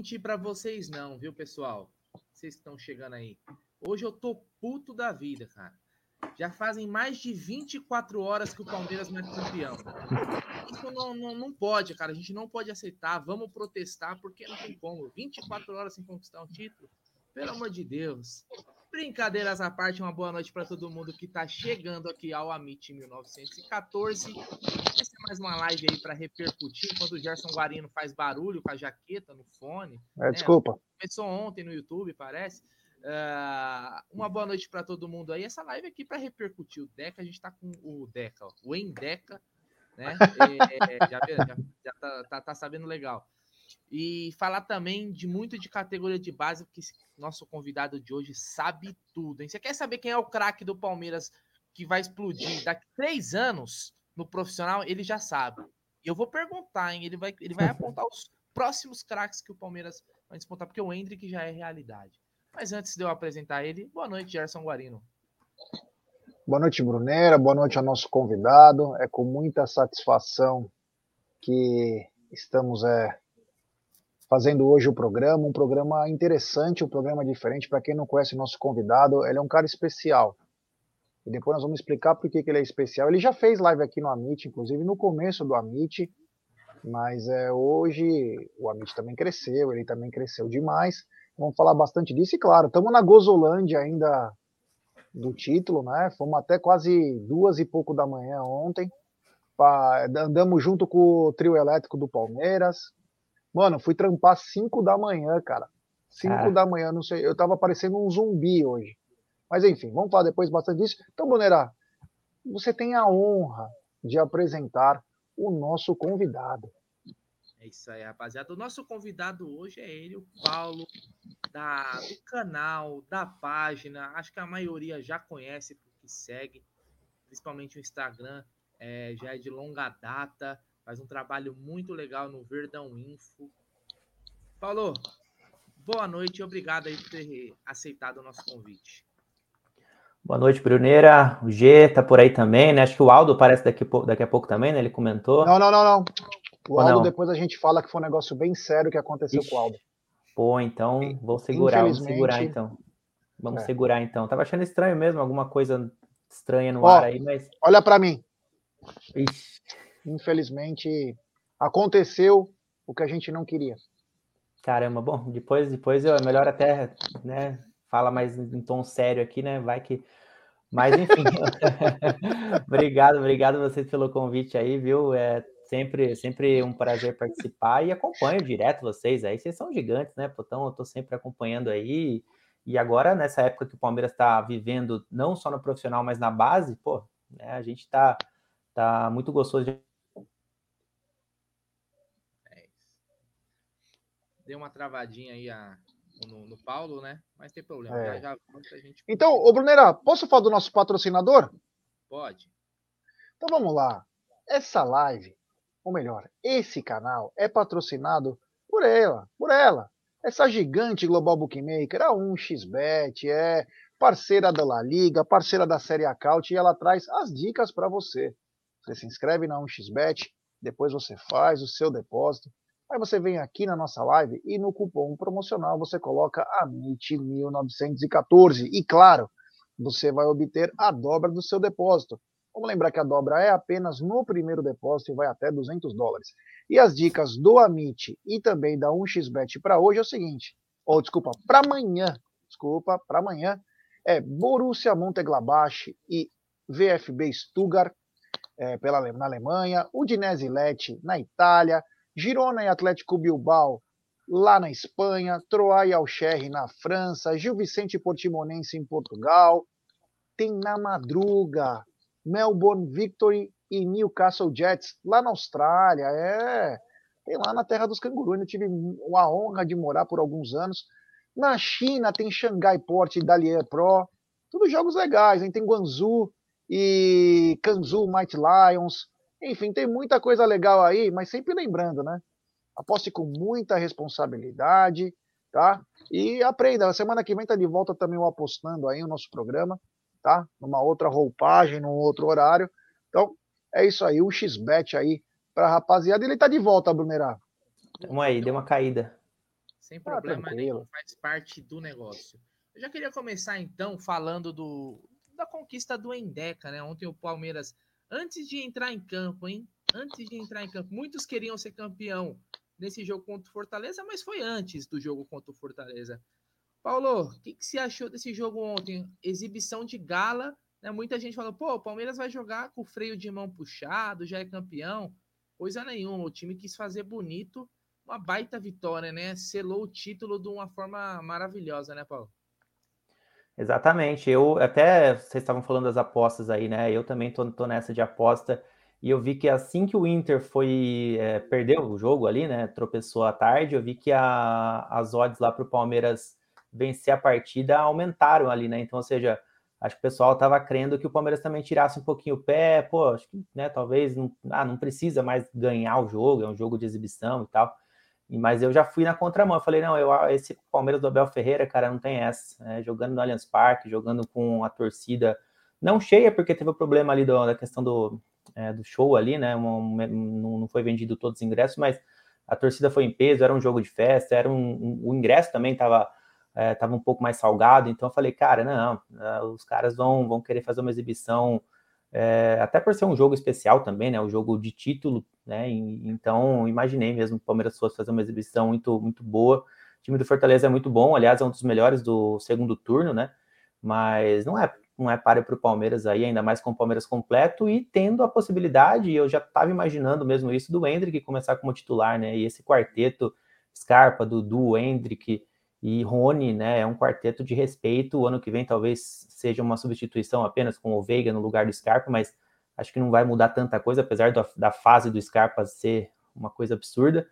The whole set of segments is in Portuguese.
mentir para vocês, não, viu, pessoal? Vocês estão chegando aí. Hoje eu tô puto da vida, cara. Já fazem mais de 24 horas que o Palmeiras não é campeão. Isso não, não, não pode, cara. A gente não pode aceitar. Vamos protestar, porque não tem como. 24 horas sem conquistar um título? Pelo amor de Deus. Brincadeiras à parte, uma boa noite para todo mundo que está chegando aqui ao Amit 1914. Essa é mais uma live aí para repercutir, enquanto o Gerson Guarino faz barulho com a jaqueta no fone. É, né? Desculpa. Começou ontem no YouTube, parece. Uh, uma boa noite para todo mundo aí. Essa live aqui para repercutir o Deca, a gente está com o Deca, ó, o Endeca, né? É, já, já, já tá, tá, tá sabendo legal. E falar também de muito de categoria de base, porque nosso convidado de hoje sabe tudo. Hein? Você quer saber quem é o craque do Palmeiras que vai explodir daqui três anos no profissional? Ele já sabe. E eu vou perguntar, hein? Ele vai, ele vai apontar os próximos craques que o Palmeiras vai disputar, porque o Hendrick já é realidade. Mas antes de eu apresentar ele, boa noite, Gerson Guarino. Boa noite, Brunera. Boa noite ao nosso convidado. É com muita satisfação que estamos é, fazendo hoje o programa, um programa interessante, um programa diferente. Para quem não conhece o nosso convidado, ele é um cara especial. E depois nós vamos explicar por que, que ele é especial. Ele já fez live aqui no Amit, inclusive no começo do Amit, mas é, hoje o Amit também cresceu, ele também cresceu demais. Vamos falar bastante disso. E claro, estamos na Gozolândia ainda do título, né? Fomos até quase duas e pouco da manhã ontem. Andamos junto com o trio elétrico do Palmeiras, Mano, fui trampar 5 da manhã, cara. 5 ah. da manhã, não sei. Eu tava parecendo um zumbi hoje. Mas enfim, vamos falar depois bastante disso. Então, Bonerá, você tem a honra de apresentar o nosso convidado. É isso aí, rapaziada. O nosso convidado hoje é ele, o Paulo, da, do canal, da página. Acho que a maioria já conhece porque segue, principalmente o Instagram, é, já é de longa data faz um trabalho muito legal no Verdão Info. Paulo, boa noite e obrigado aí por ter aceitado o nosso convite. Boa noite, Bruneira. O G tá por aí também, né? Acho que o Aldo aparece daqui, daqui a pouco também, né? Ele comentou. Não, não, não, não. O Ou Aldo, não? depois a gente fala que foi um negócio bem sério que aconteceu Ixi. com o Aldo. Pô, então vou segurar, vamos segurar então. Vamos é. segurar então. Tava achando estranho mesmo, alguma coisa estranha no Ó, ar aí, mas. Olha para mim. Ixi infelizmente, aconteceu o que a gente não queria. Caramba, bom, depois, depois é melhor até, né, fala mais em tom sério aqui, né, vai que... Mas, enfim, obrigado, obrigado vocês pelo convite aí, viu, é sempre, sempre um prazer participar e acompanho direto vocês aí, vocês são gigantes, né, Potão, eu tô sempre acompanhando aí, e agora, nessa época que o Palmeiras está vivendo, não só no profissional, mas na base, pô, né, a gente tá, tá muito gostoso de deu uma travadinha aí a, no, no, Paulo, né? Mas tem problema. É. Já, já, gente... Então, ô Brunera, posso falar do nosso patrocinador? Pode. Então vamos lá. Essa live, ou melhor, esse canal é patrocinado por ela, por ela. Essa gigante Global Bookmaker, a 1xBet, é parceira da La Liga, parceira da Série Acaute, e ela traz as dicas para você. Você se inscreve na 1xBet, depois você faz o seu depósito, Aí você vem aqui na nossa live e no cupom promocional você coloca AMIT1914. E claro, você vai obter a dobra do seu depósito. Vamos lembrar que a dobra é apenas no primeiro depósito e vai até 200 dólares. E as dicas do Amit e também da 1xBet para hoje é o seguinte, ou desculpa, para amanhã, desculpa, para amanhã, é Borussia Mönchengladbach e VfB Stuttgart é, pela, na Alemanha, Udinese Lecce na Itália, Girona e Atlético Bilbao lá na Espanha, Troyes e Alcherre na França, Gil Vicente e Portimonense em Portugal, tem na madruga Melbourne Victory e Newcastle Jets lá na Austrália, é, tem lá na terra dos cangurus, eu tive a honra de morar por alguns anos. Na China tem Xangai Port e Dalian Pro, tudo jogos legais, hein? tem Guangzhou e Kanzu Might Lions, enfim, tem muita coisa legal aí, mas sempre lembrando, né? Aposte com muita responsabilidade, tá? E aprenda. A semana que vem tá de volta também o apostando aí o nosso programa, tá? Numa outra roupagem, num outro horário. Então, é isso aí, o XBet aí pra rapaziada. Ele tá de volta, Brunerá. Vamos aí, deu uma caída. Sem ah, problema ah, nenhum, faz parte do negócio. Eu já queria começar então falando do, da conquista do Endeca, né? Ontem o Palmeiras, antes de entrar em campo, hein? Antes de entrar em campo, muitos queriam ser campeão nesse jogo contra o Fortaleza, mas foi antes do jogo contra o Fortaleza. Paulo, o que, que você achou desse jogo ontem? Exibição de gala, né? Muita gente falou, pô, o Palmeiras vai jogar com o freio de mão puxado, já é campeão. Coisa nenhuma, o time quis fazer bonito, uma baita vitória, né? Selou o título de uma forma maravilhosa, né, Paulo? Exatamente. Eu até vocês estavam falando das apostas aí, né? Eu também tô, tô nessa de aposta e eu vi que assim que o Inter foi é, perdeu o jogo ali, né? Tropeçou à tarde, eu vi que a, as odds lá para o Palmeiras vencer a partida aumentaram ali, né? Então, ou seja, acho que o pessoal estava crendo que o Palmeiras também tirasse um pouquinho o pé, pô, acho que, né? Talvez não, ah, não precisa mais ganhar o jogo, é um jogo de exibição e tal. Mas eu já fui na contramão. Eu falei, não, eu, esse Palmeiras do Abel Ferreira, cara, não tem essa. Né? Jogando no Allianz Parque, jogando com a torcida não cheia, porque teve o problema ali do, da questão do, é, do show ali, né? Um, um, não foi vendido todos os ingressos, mas a torcida foi em peso, era um jogo de festa, era um, um o ingresso também estava é, tava um pouco mais salgado, então eu falei, cara, não, é, os caras vão, vão querer fazer uma exibição é, até por ser um jogo especial também, né? O um jogo de título, né? E, então, imaginei mesmo que o Palmeiras fosse fazer uma exibição muito, muito boa. O time do Fortaleza é muito bom, aliás, é um dos melhores do segundo turno, né? Mas não é, não é páreo para o Palmeiras aí, ainda mais com o Palmeiras completo e tendo a possibilidade, eu já estava imaginando mesmo isso, do Hendrick começar como titular, né? E esse quarteto, Scarpa, Dudu, Hendrick, e Rony, né, é um quarteto de respeito. O ano que vem talvez seja uma substituição apenas com o Veiga no lugar do Scarpa, mas acho que não vai mudar tanta coisa, apesar do, da fase do Scarpa ser uma coisa absurda.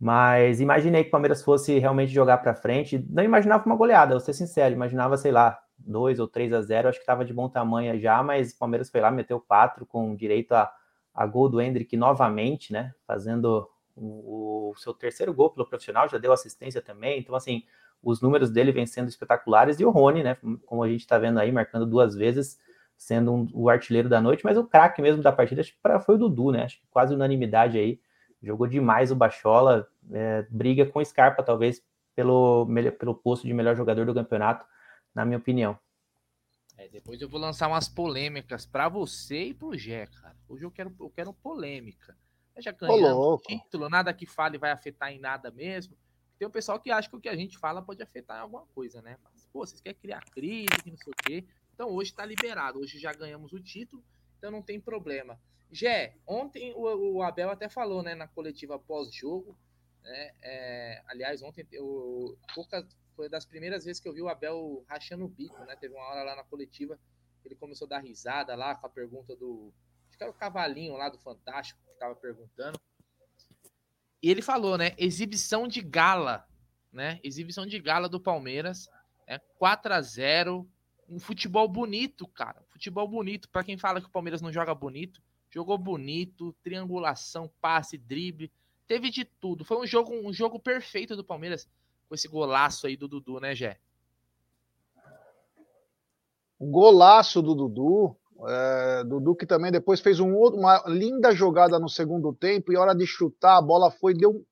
Mas imaginei que o Palmeiras fosse realmente jogar para frente. Não imaginava uma goleada, vou ser sincero. Imaginava, sei lá, 2 ou 3 a 0. Acho que estava de bom tamanho já, mas o Palmeiras foi lá, meteu 4 com direito a, a gol do Hendrick novamente, né? Fazendo o, seu terceiro gol pelo profissional, já deu assistência também. Então, assim, os números dele vêm sendo espetaculares. E o Rony, né, como a gente está vendo aí, marcando duas vezes, sendo um, o artilheiro da noite, mas o craque mesmo da partida acho que foi o Dudu, né? Acho que quase unanimidade aí. Jogou demais o Bachola, é, briga com o Scarpa, talvez, pelo, pelo posto de melhor jogador do campeonato, na minha opinião. É, depois eu vou lançar umas polêmicas para você e pro Gé, cara. Hoje eu quero, eu quero polêmica. Já ganhamos título, nada que fale vai afetar em nada mesmo. Tem um pessoal que acha que o que a gente fala pode afetar em alguma coisa, né? Mas, pô, vocês querem criar crise, que não sei o quê. Então hoje tá liberado, hoje já ganhamos o título, então não tem problema. Gé, ontem o, o Abel até falou, né, na coletiva pós-jogo, né? É, aliás, ontem eu, pouca, foi das primeiras vezes que eu vi o Abel rachando o bico, né? Teve uma hora lá na coletiva, ele começou a dar risada lá com a pergunta do. Acho que era o cavalinho lá do Fantástico, estava perguntando. E ele falou, né? Exibição de gala, né? Exibição de gala do Palmeiras, né? 4 a 0 um futebol bonito, cara. Futebol bonito. Para quem fala que o Palmeiras não joga bonito, jogou bonito, triangulação, passe, drible, teve de tudo. Foi um jogo, um jogo perfeito do Palmeiras com esse golaço aí do Dudu, né, Gé? Golaço do Dudu, é, Dudu que também depois fez um outro, uma linda jogada no segundo tempo e hora de chutar a bola foi deu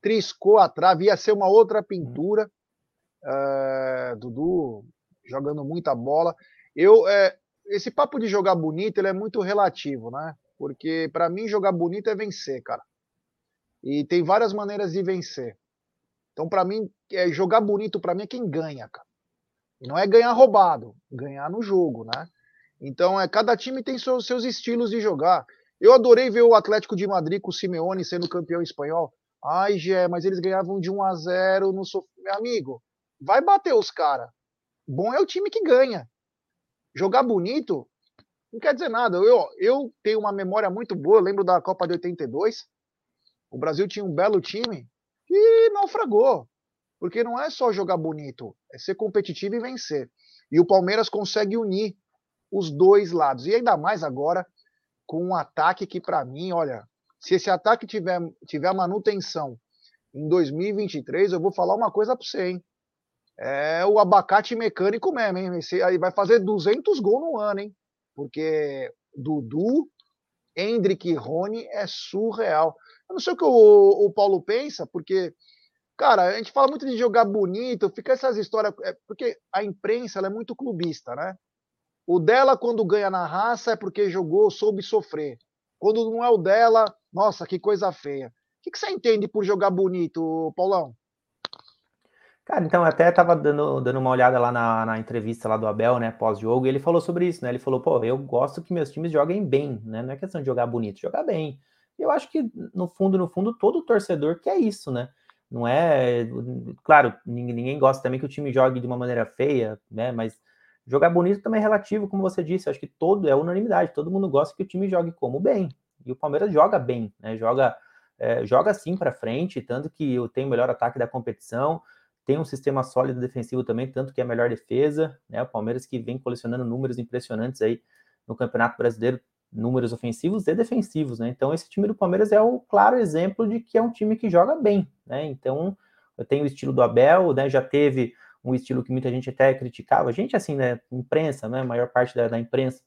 triscou a trave, ia ser uma outra pintura. É, Dudu jogando muita bola. Eu é, esse papo de jogar bonito ele é muito relativo, né? Porque para mim jogar bonito é vencer, cara. E tem várias maneiras de vencer. Então para mim é, jogar bonito para mim é quem ganha, cara. E não é ganhar roubado, ganhar no jogo, né? Então, é, cada time tem seus, seus estilos de jogar. Eu adorei ver o Atlético de Madrid com o Simeone sendo campeão espanhol. Ai, Gé, mas eles ganhavam de 1 a 0 no. Meu amigo, vai bater os caras. Bom é o time que ganha. Jogar bonito não quer dizer nada. Eu, eu tenho uma memória muito boa, eu lembro da Copa de 82. O Brasil tinha um belo time e naufragou. Porque não é só jogar bonito, é ser competitivo e vencer. E o Palmeiras consegue unir os dois lados. E ainda mais agora com um ataque que, para mim, olha, se esse ataque tiver, tiver manutenção em 2023, eu vou falar uma coisa para você, hein? É o abacate mecânico mesmo, hein? Esse aí vai fazer 200 gols no ano, hein? Porque Dudu, Hendrick e Rony é surreal. Eu não sei o que o, o Paulo pensa, porque cara, a gente fala muito de jogar bonito, fica essas histórias, é, porque a imprensa é muito clubista, né? O dela, quando ganha na raça, é porque jogou, soube sofrer. Quando não é o dela, nossa, que coisa feia. O que, que você entende por jogar bonito, Paulão? Cara, então até tava dando, dando uma olhada lá na, na entrevista lá do Abel, né, pós-jogo, e ele falou sobre isso, né? Ele falou, pô, eu gosto que meus times joguem bem, né? Não é questão de jogar bonito, jogar bem. Eu acho que, no fundo, no fundo, todo torcedor quer isso, né? Não é. Claro, ninguém, gosta também que o time jogue de uma maneira feia, né? Mas jogar bonito também é relativo, como você disse. Eu acho que todo é unanimidade, todo mundo gosta que o time jogue como bem. E o Palmeiras joga bem, né? Joga, é, joga assim para frente, tanto que tem o melhor ataque da competição tem um sistema sólido defensivo também, tanto que é a melhor defesa, né? O Palmeiras que vem colecionando números impressionantes aí no Campeonato Brasileiro, números ofensivos e defensivos, né? Então esse time do Palmeiras é o claro exemplo de que é um time que joga bem, né? Então eu tenho o estilo do Abel, né? Já teve um estilo que muita gente até criticava, a gente assim, né? Imprensa, né? A maior parte da, da imprensa.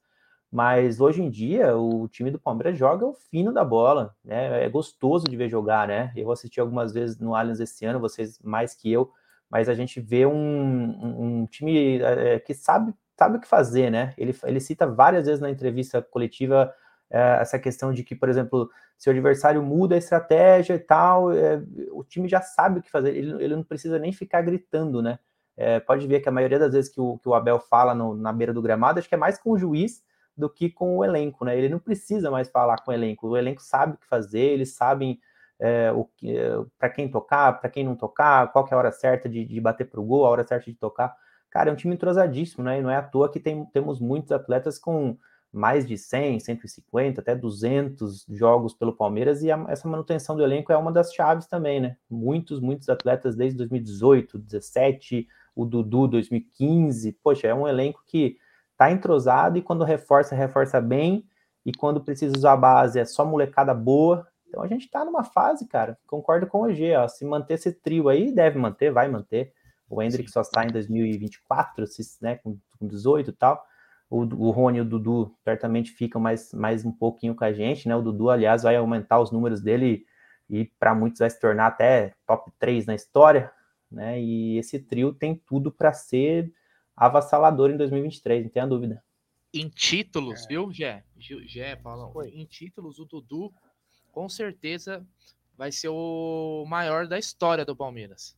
Mas hoje em dia o time do Palmeiras joga o fino da bola, né? É gostoso de ver jogar, né? Eu assisti algumas vezes no Allianz esse ano, vocês mais que eu mas a gente vê um, um time é, que sabe, sabe o que fazer, né? Ele, ele cita várias vezes na entrevista coletiva é, essa questão de que, por exemplo, se o adversário muda a estratégia e tal, é, o time já sabe o que fazer, ele, ele não precisa nem ficar gritando, né? É, pode ver que a maioria das vezes que o, que o Abel fala no, na beira do gramado, acho que é mais com o juiz do que com o elenco, né? Ele não precisa mais falar com o elenco, o elenco sabe o que fazer, eles sabem é, para quem tocar, para quem não tocar, qual que é a hora certa de, de bater para o gol, a hora certa de tocar. Cara, é um time entrosadíssimo, né? E não é à toa que tem, temos muitos atletas com mais de 100, 150, até 200 jogos pelo Palmeiras e a, essa manutenção do elenco é uma das chaves também, né? Muitos, muitos atletas desde 2018, 17, o Dudu 2015. Poxa, é um elenco que tá entrosado e quando reforça, reforça bem. E quando precisa usar a base, é só molecada boa. Então a gente está numa fase, cara, concordo com o G, ó, se manter esse trio aí, deve manter, vai manter. O Hendrick só sai em 2024, se, né, com, com 18 e tal. O, o Rony e o Dudu certamente ficam mais, mais um pouquinho com a gente, né? O Dudu, aliás, vai aumentar os números dele e para muitos vai se tornar até top 3 na história, né? E esse trio tem tudo para ser avassalador em 2023, não tenha dúvida. Em títulos, é. viu, Gé? Gé, Paulo, em títulos, o Dudu com certeza vai ser o maior da história do Palmeiras.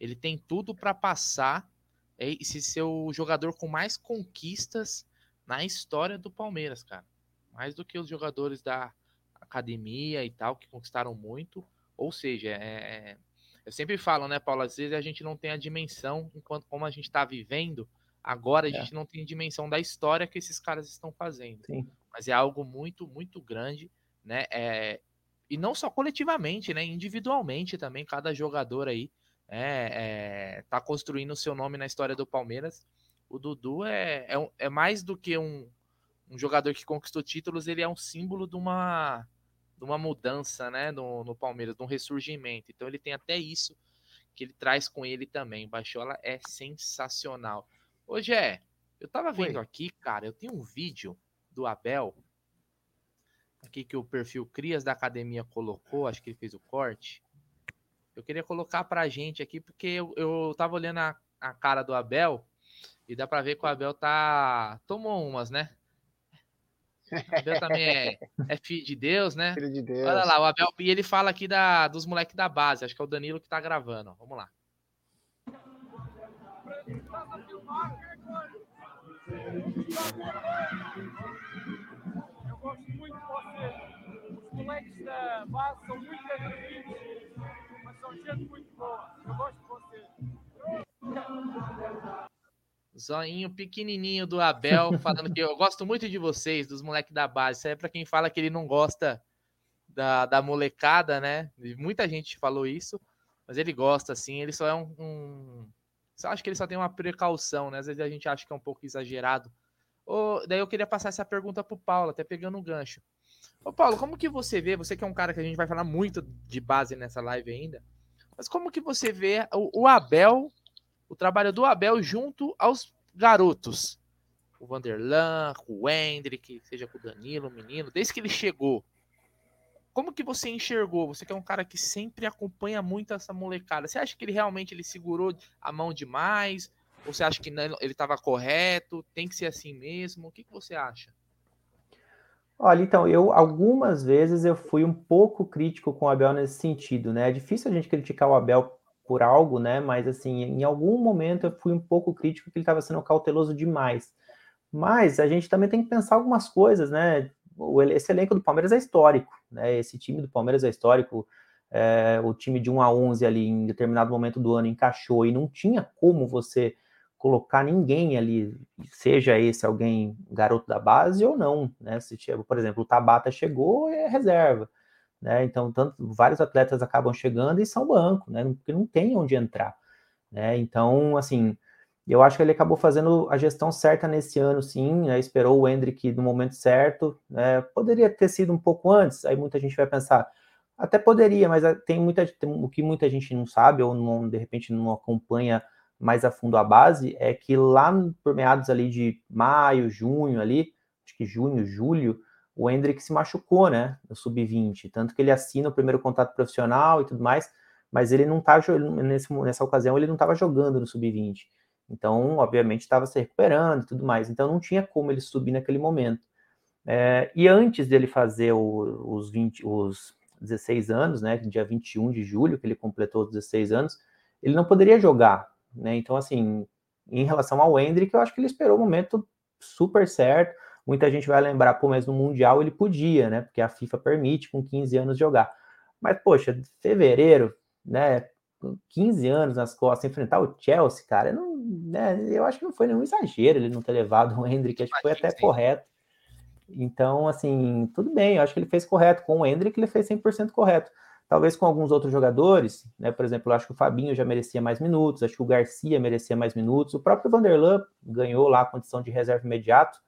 Ele tem tudo para passar e se ser o jogador com mais conquistas na história do Palmeiras, cara. Mais do que os jogadores da academia e tal, que conquistaram muito. Ou seja, é, é eu sempre falo, né, Paulo? Às vezes a gente não tem a dimensão, enquanto como a gente está vivendo, agora a é. gente não tem dimensão da história que esses caras estão fazendo. Sim. Mas é algo muito, muito grande, né? É, e não só coletivamente, né? Individualmente também, cada jogador aí é, é, tá construindo o seu nome na história do Palmeiras. O Dudu é, é, é mais do que um, um, jogador que conquistou títulos, ele é um símbolo de uma, de uma mudança, né? No, no Palmeiras, de um ressurgimento. Então ele tem até isso que ele traz com ele também. Baixola é sensacional. Hoje é, eu tava vendo Oi. aqui, cara, eu tenho um vídeo do Abel aqui que o perfil Crias da Academia colocou, acho que ele fez o corte. Eu queria colocar pra gente aqui, porque eu, eu tava olhando a, a cara do Abel e dá pra ver que o Abel tá. tomou umas, né? O Abel também é, é, filho de Deus, né? Filho de Deus. Olha lá, o Abel. E ele fala aqui da, dos moleques da base. Acho que é o Danilo que tá gravando. Vamos lá. Moleques da base são muito agressivos, mas são gente muito boa. Eu gosto de vocês. Zoinho pequenininho do Abel falando que eu gosto muito de vocês, dos moleques da base. Isso é para quem fala que ele não gosta da, da molecada, né? Muita gente falou isso, mas ele gosta, assim. Ele só é um. um... Só acho que ele só tem uma precaução, né? Às vezes a gente acha que é um pouco exagerado. Ou, daí eu queria passar essa pergunta pro Paulo, até pegando um gancho. Ô Paulo, como que você vê, você que é um cara que a gente vai falar muito de base nessa live ainda, mas como que você vê o, o Abel, o trabalho do Abel junto aos garotos? O Vanderlan, o Hendrick, seja com o Danilo, o menino, desde que ele chegou. como que você enxergou? Você que é um cara que sempre acompanha muito essa molecada. Você acha que ele realmente ele segurou a mão demais? Ou você acha que ele estava correto? Tem que ser assim mesmo? O que, que você acha? Olha, então, eu algumas vezes eu fui um pouco crítico com o Abel nesse sentido, né? É difícil a gente criticar o Abel por algo, né? Mas assim, em algum momento eu fui um pouco crítico que ele estava sendo cauteloso demais. Mas a gente também tem que pensar algumas coisas, né? Esse elenco do Palmeiras é histórico, né? Esse time do Palmeiras é histórico. É, o time de 1 a 11 ali em determinado momento do ano encaixou e não tinha como você colocar ninguém ali, seja esse alguém garoto da base ou não, né? Se por exemplo, o Tabata chegou é reserva, né? Então, tanto vários atletas acabam chegando e são banco, né? Porque não tem onde entrar, né? Então, assim, eu acho que ele acabou fazendo a gestão certa nesse ano, sim, né? Esperou o Hendrick no momento certo, né? Poderia ter sido um pouco antes, aí muita gente vai pensar, até poderia, mas ah, tem muita tem, o que muita gente não sabe ou não, de repente não acompanha mais a fundo a base é que lá por meados ali de maio, junho ali, acho que junho, julho, o Hendrick se machucou, né, no sub-20, tanto que ele assina o primeiro contato profissional e tudo mais, mas ele não tá nesse, nessa ocasião ele não estava jogando no sub-20. Então, obviamente, estava se recuperando e tudo mais. Então, não tinha como ele subir naquele momento. É, e antes dele fazer o, os, 20, os 16 anos, né, dia 21 de julho, que ele completou os 16 anos, ele não poderia jogar, né? Então, assim, em relação ao Hendrick, eu acho que ele esperou o momento super certo. Muita gente vai lembrar, pô, mas no Mundial ele podia, né? Porque a FIFA permite com 15 anos jogar. Mas, poxa, fevereiro, né? 15 anos nas costas, enfrentar o Chelsea, cara, não, né, eu acho que não foi nenhum exagero ele não ter levado o Hendrick, acho que foi até correto. Então, assim, tudo bem, eu acho que ele fez correto. Com o Hendrick, ele fez 100% correto. Talvez com alguns outros jogadores, né? Por exemplo, eu acho que o Fabinho já merecia mais minutos, acho que o Garcia merecia mais minutos, o próprio Vanderlan ganhou lá a condição de reserva imediato,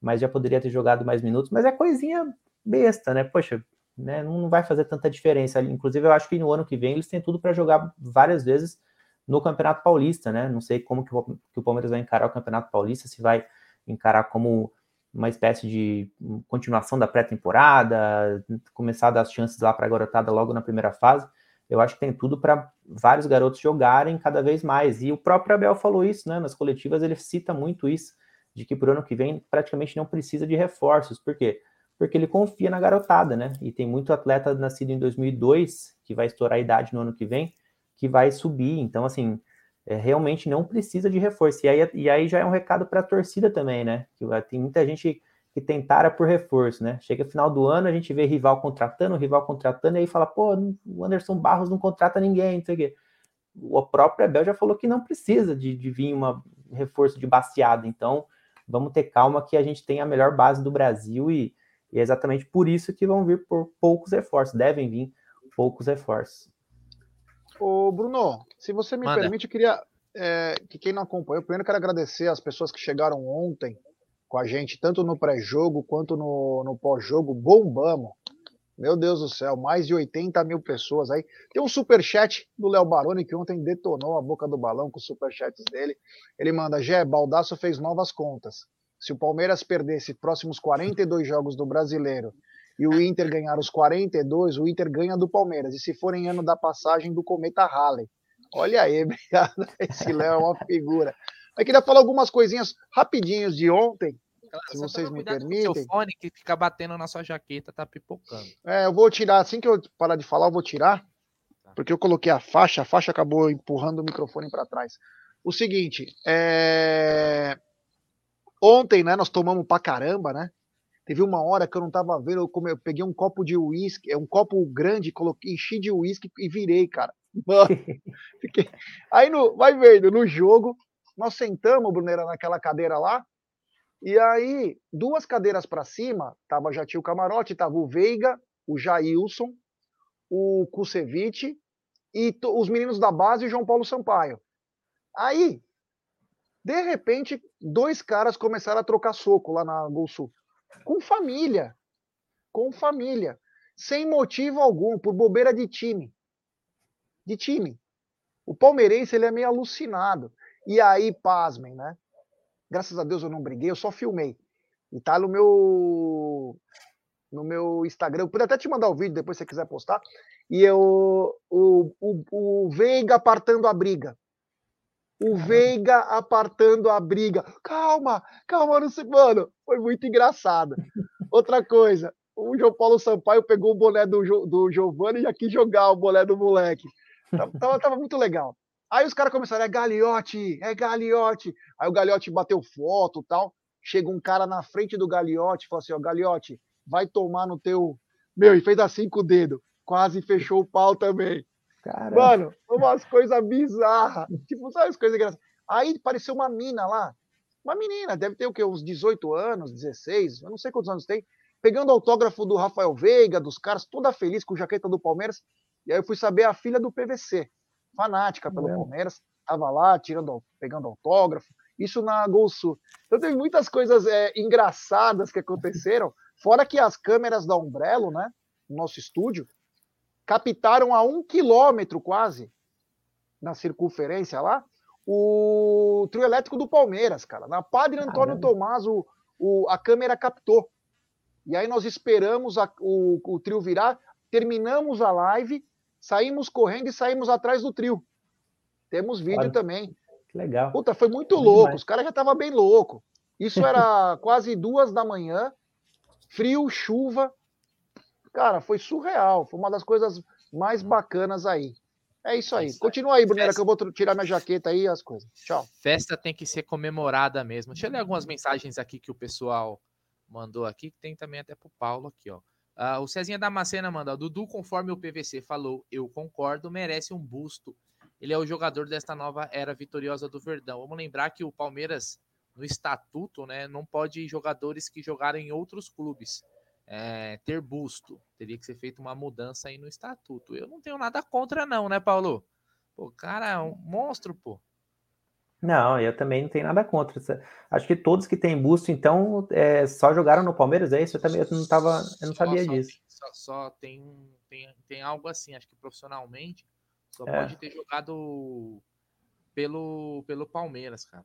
mas já poderia ter jogado mais minutos, mas é coisinha besta, né? Poxa, né? Não vai fazer tanta diferença. Inclusive, eu acho que no ano que vem eles têm tudo para jogar várias vezes no Campeonato Paulista, né? Não sei como que o Palmeiras vai encarar o Campeonato Paulista, se vai encarar como uma espécie de continuação da pré-temporada, começar a dar as chances lá para a garotada logo na primeira fase. Eu acho que tem tudo para vários garotos jogarem cada vez mais. E o próprio Abel falou isso, né? Nas coletivas ele cita muito isso, de que para o ano que vem praticamente não precisa de reforços. Por quê? Porque ele confia na garotada, né? E tem muito atleta nascido em 2002 que vai estourar a idade no ano que vem, que vai subir. Então, assim, é, realmente não precisa de reforço. E aí, e aí já é um recado para a torcida também, né? Que tem muita gente que tentara por reforço, né? Chega final do ano, a gente vê rival contratando, rival contratando, e aí fala, pô, o Anderson Barros não contrata ninguém, não sei o quê. O próprio Abel já falou que não precisa de, de vir um reforço de baseada, então vamos ter calma que a gente tem a melhor base do Brasil e, e é exatamente por isso que vão vir por poucos reforços, devem vir poucos reforços. Ô, Bruno, se você me Manda. permite, eu queria é, que quem não acompanhou, primeiro quero agradecer as pessoas que chegaram ontem com a gente, tanto no pré-jogo quanto no, no pós-jogo. Bombamos. Meu Deus do céu, mais de 80 mil pessoas aí. Tem um super chat do Léo Baroni que ontem detonou a boca do balão com os super chats dele. Ele manda: Gé, Baldaço fez novas contas. Se o Palmeiras perdesse próximos 42 jogos do Brasileiro e o Inter ganhar os 42, o Inter ganha do Palmeiras. E se for em ano da passagem do Cometa Halley. Olha aí, obrigado. Esse Léo é uma figura. Eu queria falar algumas coisinhas rapidinhos de ontem, se vocês me permitem. O seu fone que fica batendo na sua jaqueta, tá pipocando. É, eu vou tirar, assim que eu parar de falar, eu vou tirar, tá. porque eu coloquei a faixa, a faixa acabou empurrando o microfone para trás. O seguinte, é... ontem, né, nós tomamos pra caramba, né? Teve uma hora que eu não tava vendo, eu, come, eu peguei um copo de uísque, é um copo grande, coloquei, enchi de uísque e virei, cara. Fiquei... Aí no, vai vendo, no jogo, nós sentamos, Brunera, naquela cadeira lá, e aí, duas cadeiras para cima, tava já tinha o camarote, tava o Veiga, o Jailson, o Kusevich e os meninos da base e o João Paulo Sampaio. Aí, de repente, dois caras começaram a trocar soco lá na Gol Sul com família. Com família. Sem motivo algum, por bobeira de time. De time. O palmeirense ele é meio alucinado. E aí, pasmem, né? Graças a Deus eu não briguei, eu só filmei. E tá no meu no meu Instagram. Eu pude até te mandar o vídeo depois se você quiser postar. E eu, o, o, o Veiga apartando a briga. O Veiga apartando a briga. Calma, calma, não sei. Mano, foi muito engraçado. Outra coisa, o João Paulo Sampaio pegou o boné do, do Giovanni e já quis jogar o boné do moleque. Tava, tava muito legal. Aí os caras começaram, é Galiote, é Galiote. Aí o Galiote bateu foto e tal. Chega um cara na frente do Galiote e fala assim: ó, Galiote, vai tomar no teu. Meu, e fez assim com o dedo. Quase fechou o pau também. Caramba. Mano, umas coisas bizarras. Tipo, sabe as coisas engraçadas? Aí apareceu uma mina lá. Uma menina, deve ter o quê? Uns 18 anos, 16, eu não sei quantos anos tem. Pegando autógrafo do Rafael Veiga, dos caras, toda feliz com jaqueta do Palmeiras. E aí eu fui saber a filha do PVC, fanática pelo é. Palmeiras, tava lá tirando, pegando autógrafo. Isso na Gol Sul. Então teve muitas coisas é, engraçadas que aconteceram. Fora que as câmeras da Umbrello, né, no nosso estúdio, captaram a um quilômetro quase, na circunferência lá, o trio elétrico do Palmeiras, cara. Na Padre Antônio Caramba. Tomás, o, o, a câmera captou. E aí nós esperamos a, o, o trio virar, terminamos a live, saímos correndo e saímos atrás do trio. Temos vídeo Olha, também. legal. Puta, foi muito louco. Os caras já estavam bem louco. Isso era quase duas da manhã frio, chuva. Cara, foi surreal. Foi uma das coisas mais bacanas aí. É isso aí. Continua aí, Brunera, que eu vou tirar minha jaqueta aí e as coisas. Tchau. Festa tem que ser comemorada mesmo. Deixa eu ler algumas mensagens aqui que o pessoal mandou aqui, que tem também até pro Paulo aqui, ó. Uh, o Cezinha Damascena manda, Dudu, conforme o PVC falou, eu concordo, merece um busto. Ele é o jogador desta nova era vitoriosa do Verdão. Vamos lembrar que o Palmeiras no estatuto, né, não pode jogadores que jogaram em outros clubes é, ter busto. Teria que ser feita uma mudança aí no estatuto. Eu não tenho nada contra, não, né, Paulo? Pô, cara, é um monstro, pô. Não, eu também não tenho nada contra. Acho que todos que têm busto, então, é, só jogaram no Palmeiras, é isso? Eu também eu não tava, eu não só, sabia só disso. Tem, só, só tem, tem, tem algo assim, acho que profissionalmente só é. pode ter jogado pelo, pelo Palmeiras, cara.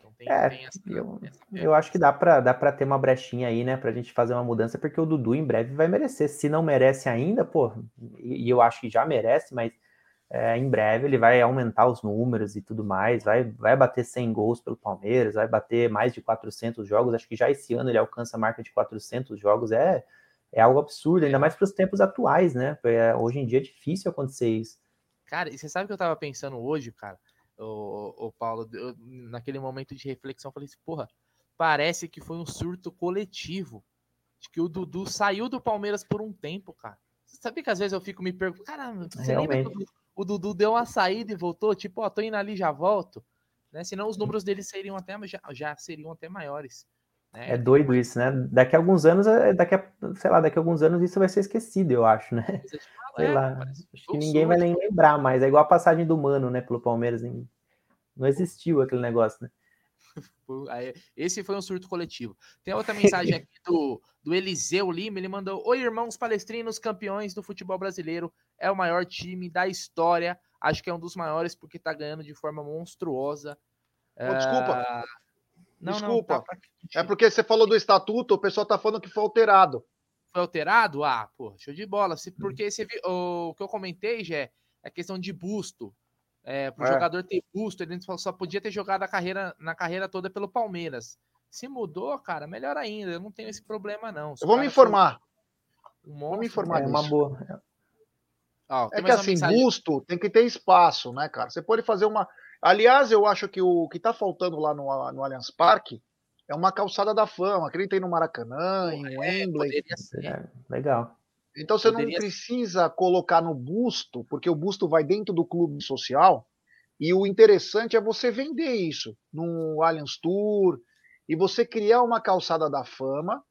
Então tem, é, tem essa, eu, essa eu acho que dá para dá ter uma brechinha aí, né, pra gente fazer uma mudança, porque o Dudu em breve vai merecer. Se não merece ainda, pô, e, e eu acho que já merece, mas é, em breve ele vai aumentar os números e tudo mais, vai, vai bater 100 gols pelo Palmeiras, vai bater mais de 400 jogos. Acho que já esse ano ele alcança a marca de 400 jogos. É, é algo absurdo, ainda mais para os tempos atuais, né? É, hoje em dia é difícil acontecer isso. Cara, e você sabe o que eu tava pensando hoje, cara? O, o Paulo, eu, naquele momento de reflexão, falei assim, porra, parece que foi um surto coletivo. De que o Dudu saiu do Palmeiras por um tempo, cara. Você sabe que às vezes eu fico me perguntando, caramba, você Realmente. lembra que o Dudu deu uma saída e voltou? Tipo, ó, tô indo ali, já volto. Né? Senão os números dele seriam até, já, já seriam até maiores. Né? É doido isso, né? Daqui a alguns anos, é, daqui a, sei lá, daqui a alguns anos isso vai ser esquecido, eu acho, né? Sei é, lá. Acho que ninguém vai nem lembrar mais. É igual a passagem do Mano, né, pelo Palmeiras. Não existiu aquele negócio, né? Esse foi um surto coletivo. Tem outra mensagem aqui do, do Eliseu Lima. Ele mandou: Oi, irmãos palestrinos, campeões do futebol brasileiro. É o maior time da história. Acho que é um dos maiores porque tá ganhando de forma monstruosa. Oh, desculpa. Uh... Não, desculpa. Não, tá É porque você falou do estatuto, o pessoal tá falando que foi alterado foi alterado? Ah, pô, show de bola. Se, porque você viu, o, que eu comentei, já é a questão de busto. É, para o é. jogador ter busto, ele só podia ter jogado a carreira, na carreira toda pelo Palmeiras. Se mudou, cara, melhor ainda. Eu não tenho esse problema, não. Se eu vou me informar. Um monstro, vou me informar. É uma boa. Ó, é que assim, mensagem... busto tem que ter espaço, né, cara? Você pode fazer uma. Aliás, eu acho que o que tá faltando lá no, no Allianz Parque é uma calçada da fama, que nem tem no Maracanã, em é, Wembley. É, legal. Então você poderia... não precisa colocar no busto, porque o busto vai dentro do clube social, e o interessante é você vender isso no Allianz Tour, e você criar uma calçada da fama,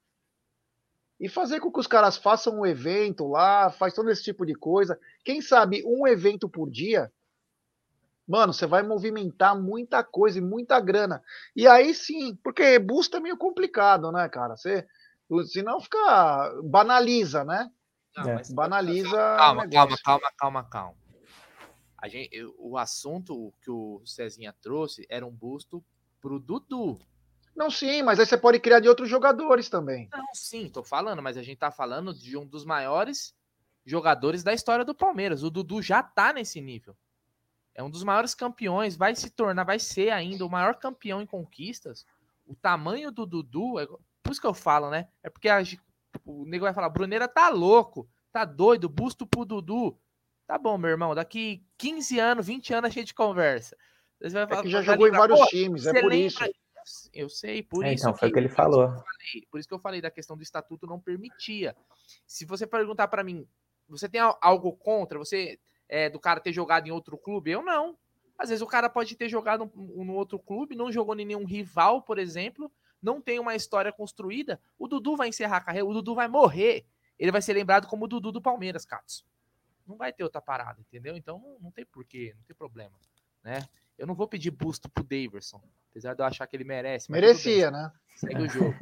e fazer com que os caras façam um evento lá, faz todo esse tipo de coisa. Quem sabe um evento por dia mano, você vai movimentar muita coisa e muita grana. E aí sim, porque busto é meio complicado, né, cara? Você, senão fica. banaliza, né? Não, é. Banaliza. Calma, calma, calma, calma, calma. A gente, o assunto que o Cezinha trouxe era um busto pro Dudu. Não, sim, mas aí você pode criar de outros jogadores também. Não, sim, tô falando, mas a gente tá falando de um dos maiores jogadores da história do Palmeiras. O Dudu já tá nesse nível. É um dos maiores campeões, vai se tornar, vai ser ainda o maior campeão em conquistas. O tamanho do Dudu, é, por isso que eu falo, né? É porque a, o nego vai falar, Bruneira tá louco, tá doido, busto pro Dudu. Tá bom, meu irmão, daqui 15 anos, 20 anos a gente conversa. Você vai falar, é que já jogou lembrar, em vários times, é por isso. Eu sei, por é, isso. Então, foi o que ele falou. Falei, por isso que eu falei da questão do estatuto não permitia. Se você perguntar para mim, você tem algo contra? Você é, do cara ter jogado em outro clube? Eu não. Às vezes o cara pode ter jogado no outro clube, não jogou em nenhum rival, por exemplo, não tem uma história construída. O Dudu vai encerrar a carreira, o Dudu vai morrer. Ele vai ser lembrado como o Dudu do Palmeiras, Catos. Não vai ter outra parada, entendeu? Então não, não tem porquê, não tem problema, né? Eu não vou pedir busto pro Daverson, apesar de eu achar que ele merece. Merecia, né? Segue o jogo.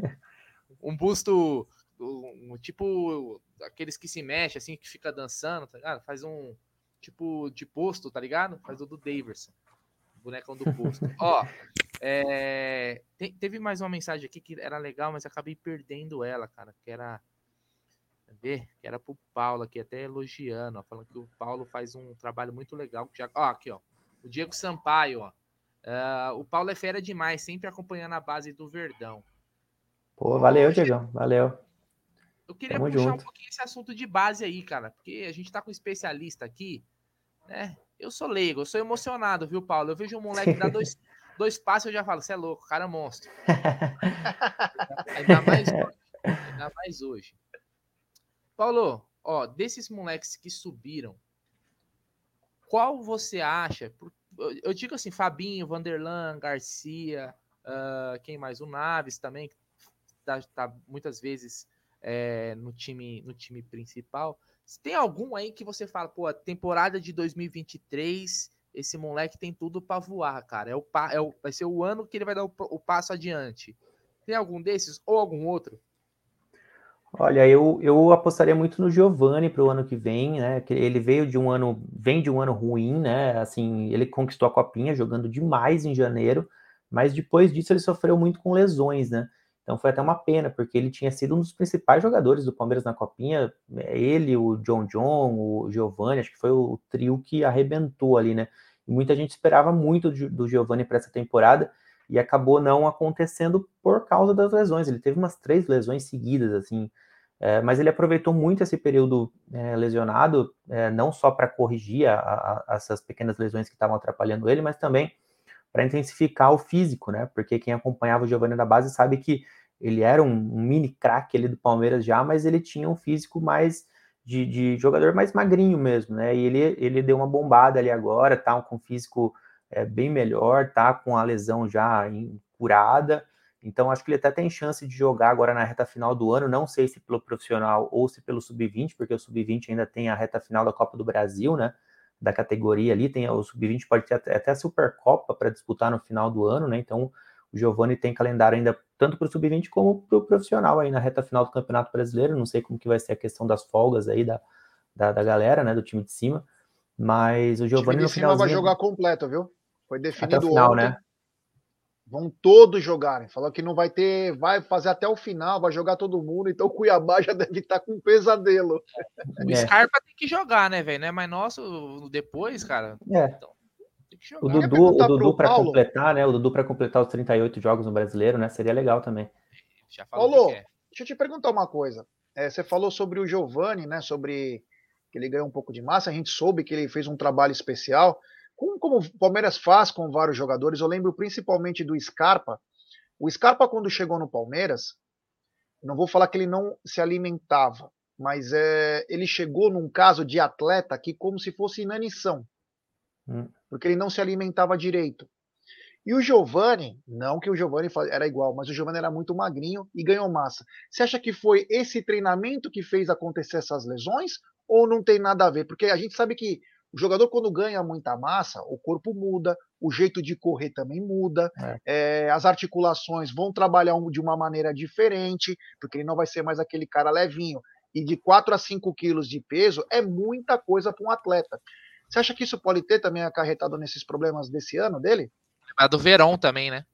Um busto, um, tipo aqueles que se mexe assim, que fica dançando, tá ligado? Faz um tipo de posto, tá ligado? Faz o do Daverson, bonecão do posto. Ó, é, te, teve mais uma mensagem aqui que era legal, mas acabei perdendo ela, cara, que era ver, que era pro Paulo aqui, até elogiando, ó, falando que o Paulo faz um trabalho muito legal. Já, ó, aqui, ó, o Diego Sampaio, ó. Uh, o Paulo é fera demais, sempre acompanhando a base do Verdão. Pô, valeu, Diego, valeu. Eu queria Tamo puxar junto. um pouquinho esse assunto de base aí, cara, porque a gente tá com um especialista aqui, né? Eu sou leigo, eu sou emocionado, viu, Paulo? Eu vejo um moleque dar dois, dois passos, eu já falo, você é louco, o cara é monstro. ainda mais hoje. Ainda mais hoje. Paulo, ó, desses moleques que subiram, qual você acha? Eu digo assim, Fabinho, Vanderlan, Garcia, uh, quem mais? O Naves também, que tá, tá muitas vezes é, no, time, no time principal. Tem algum aí que você fala, pô, temporada de 2023, esse moleque tem tudo para voar, cara. É o, é o, vai ser o ano que ele vai dar o, o passo adiante. Tem algum desses ou algum outro? Olha, eu, eu apostaria muito no Giovani para o ano que vem, né? Ele veio de um ano, vem de um ano ruim, né? Assim, ele conquistou a copinha jogando demais em janeiro, mas depois disso ele sofreu muito com lesões, né? Então foi até uma pena, porque ele tinha sido um dos principais jogadores do Palmeiras na copinha. É, ele, o John John, o Giovani, acho que foi o trio que arrebentou ali, né? E muita gente esperava muito do Giovani para essa temporada e acabou não acontecendo por causa das lesões. Ele teve umas três lesões seguidas, assim, é, mas ele aproveitou muito esse período é, lesionado, é, não só para corrigir a, a, essas pequenas lesões que estavam atrapalhando ele, mas também para intensificar o físico, né? Porque quem acompanhava o Giovanni da base sabe que ele era um, um mini craque ali do Palmeiras já, mas ele tinha um físico mais de, de, jogador mais magrinho mesmo, né? E ele, ele deu uma bombada ali agora, tá com físico é, bem melhor, tá com a lesão já em, curada. Então, acho que ele até tem chance de jogar agora na reta final do ano. Não sei se pelo profissional ou se pelo sub-20, porque o sub-20 ainda tem a reta final da Copa do Brasil, né? Da categoria ali. Tem o sub-20 pode ter até, a Supercopa para disputar no final do ano, né? Então, o Giovani tem calendário ainda tanto para o sub-20 como para o profissional aí na reta final do Campeonato Brasileiro. Não sei como que vai ser a questão das folgas aí da, da, da galera, né? Do time de cima. Mas o Giovani no final vai jogar completo, viu? Foi definido até o final, ontem. né? Vão todos jogarem. Falou que não vai ter, vai fazer até o final, vai jogar todo mundo. Então o Cuiabá já deve estar com um pesadelo. O é. Scarpa tem que jogar, né, velho? Não é mais nosso depois, cara. É. Então, o Dudu, o Dudu para completar, né? O Dudu para completar os 38 jogos no brasileiro, né? Seria legal também. Já falou. Paulo, deixa eu te perguntar uma coisa. É, você falou sobre o Giovani, né? Sobre que ele ganhou um pouco de massa. A gente soube que ele fez um trabalho especial. Como, como o Palmeiras faz com vários jogadores, eu lembro principalmente do Scarpa. O Scarpa, quando chegou no Palmeiras, não vou falar que ele não se alimentava, mas é, ele chegou num caso de atleta que como se fosse inanição, hum. Porque ele não se alimentava direito. E o Giovani, não que o Giovani era igual, mas o Giovani era muito magrinho e ganhou massa. Você acha que foi esse treinamento que fez acontecer essas lesões ou não tem nada a ver? Porque a gente sabe que o jogador, quando ganha muita massa, o corpo muda, o jeito de correr também muda, é. É, as articulações vão trabalhar de uma maneira diferente, porque ele não vai ser mais aquele cara levinho. E de 4 a 5 quilos de peso é muita coisa para um atleta. Você acha que isso pode ter também acarretado nesses problemas desse ano dele? A do Verão também, né?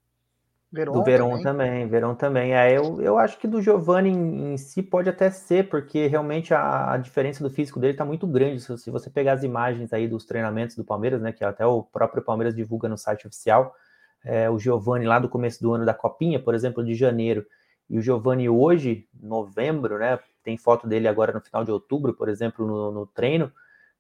Verón do Verón também. também, Verón também. É, eu, eu acho que do Giovanni em, em si pode até ser, porque realmente a, a diferença do físico dele está muito grande. Se, se, você pegar as imagens aí dos treinamentos do Palmeiras, né, que até o próprio Palmeiras divulga no site oficial, é, o Giovanni lá do começo do ano da Copinha, por exemplo, de janeiro, e o Giovanni hoje, novembro, né, tem foto dele agora no final de outubro, por exemplo, no, no treino,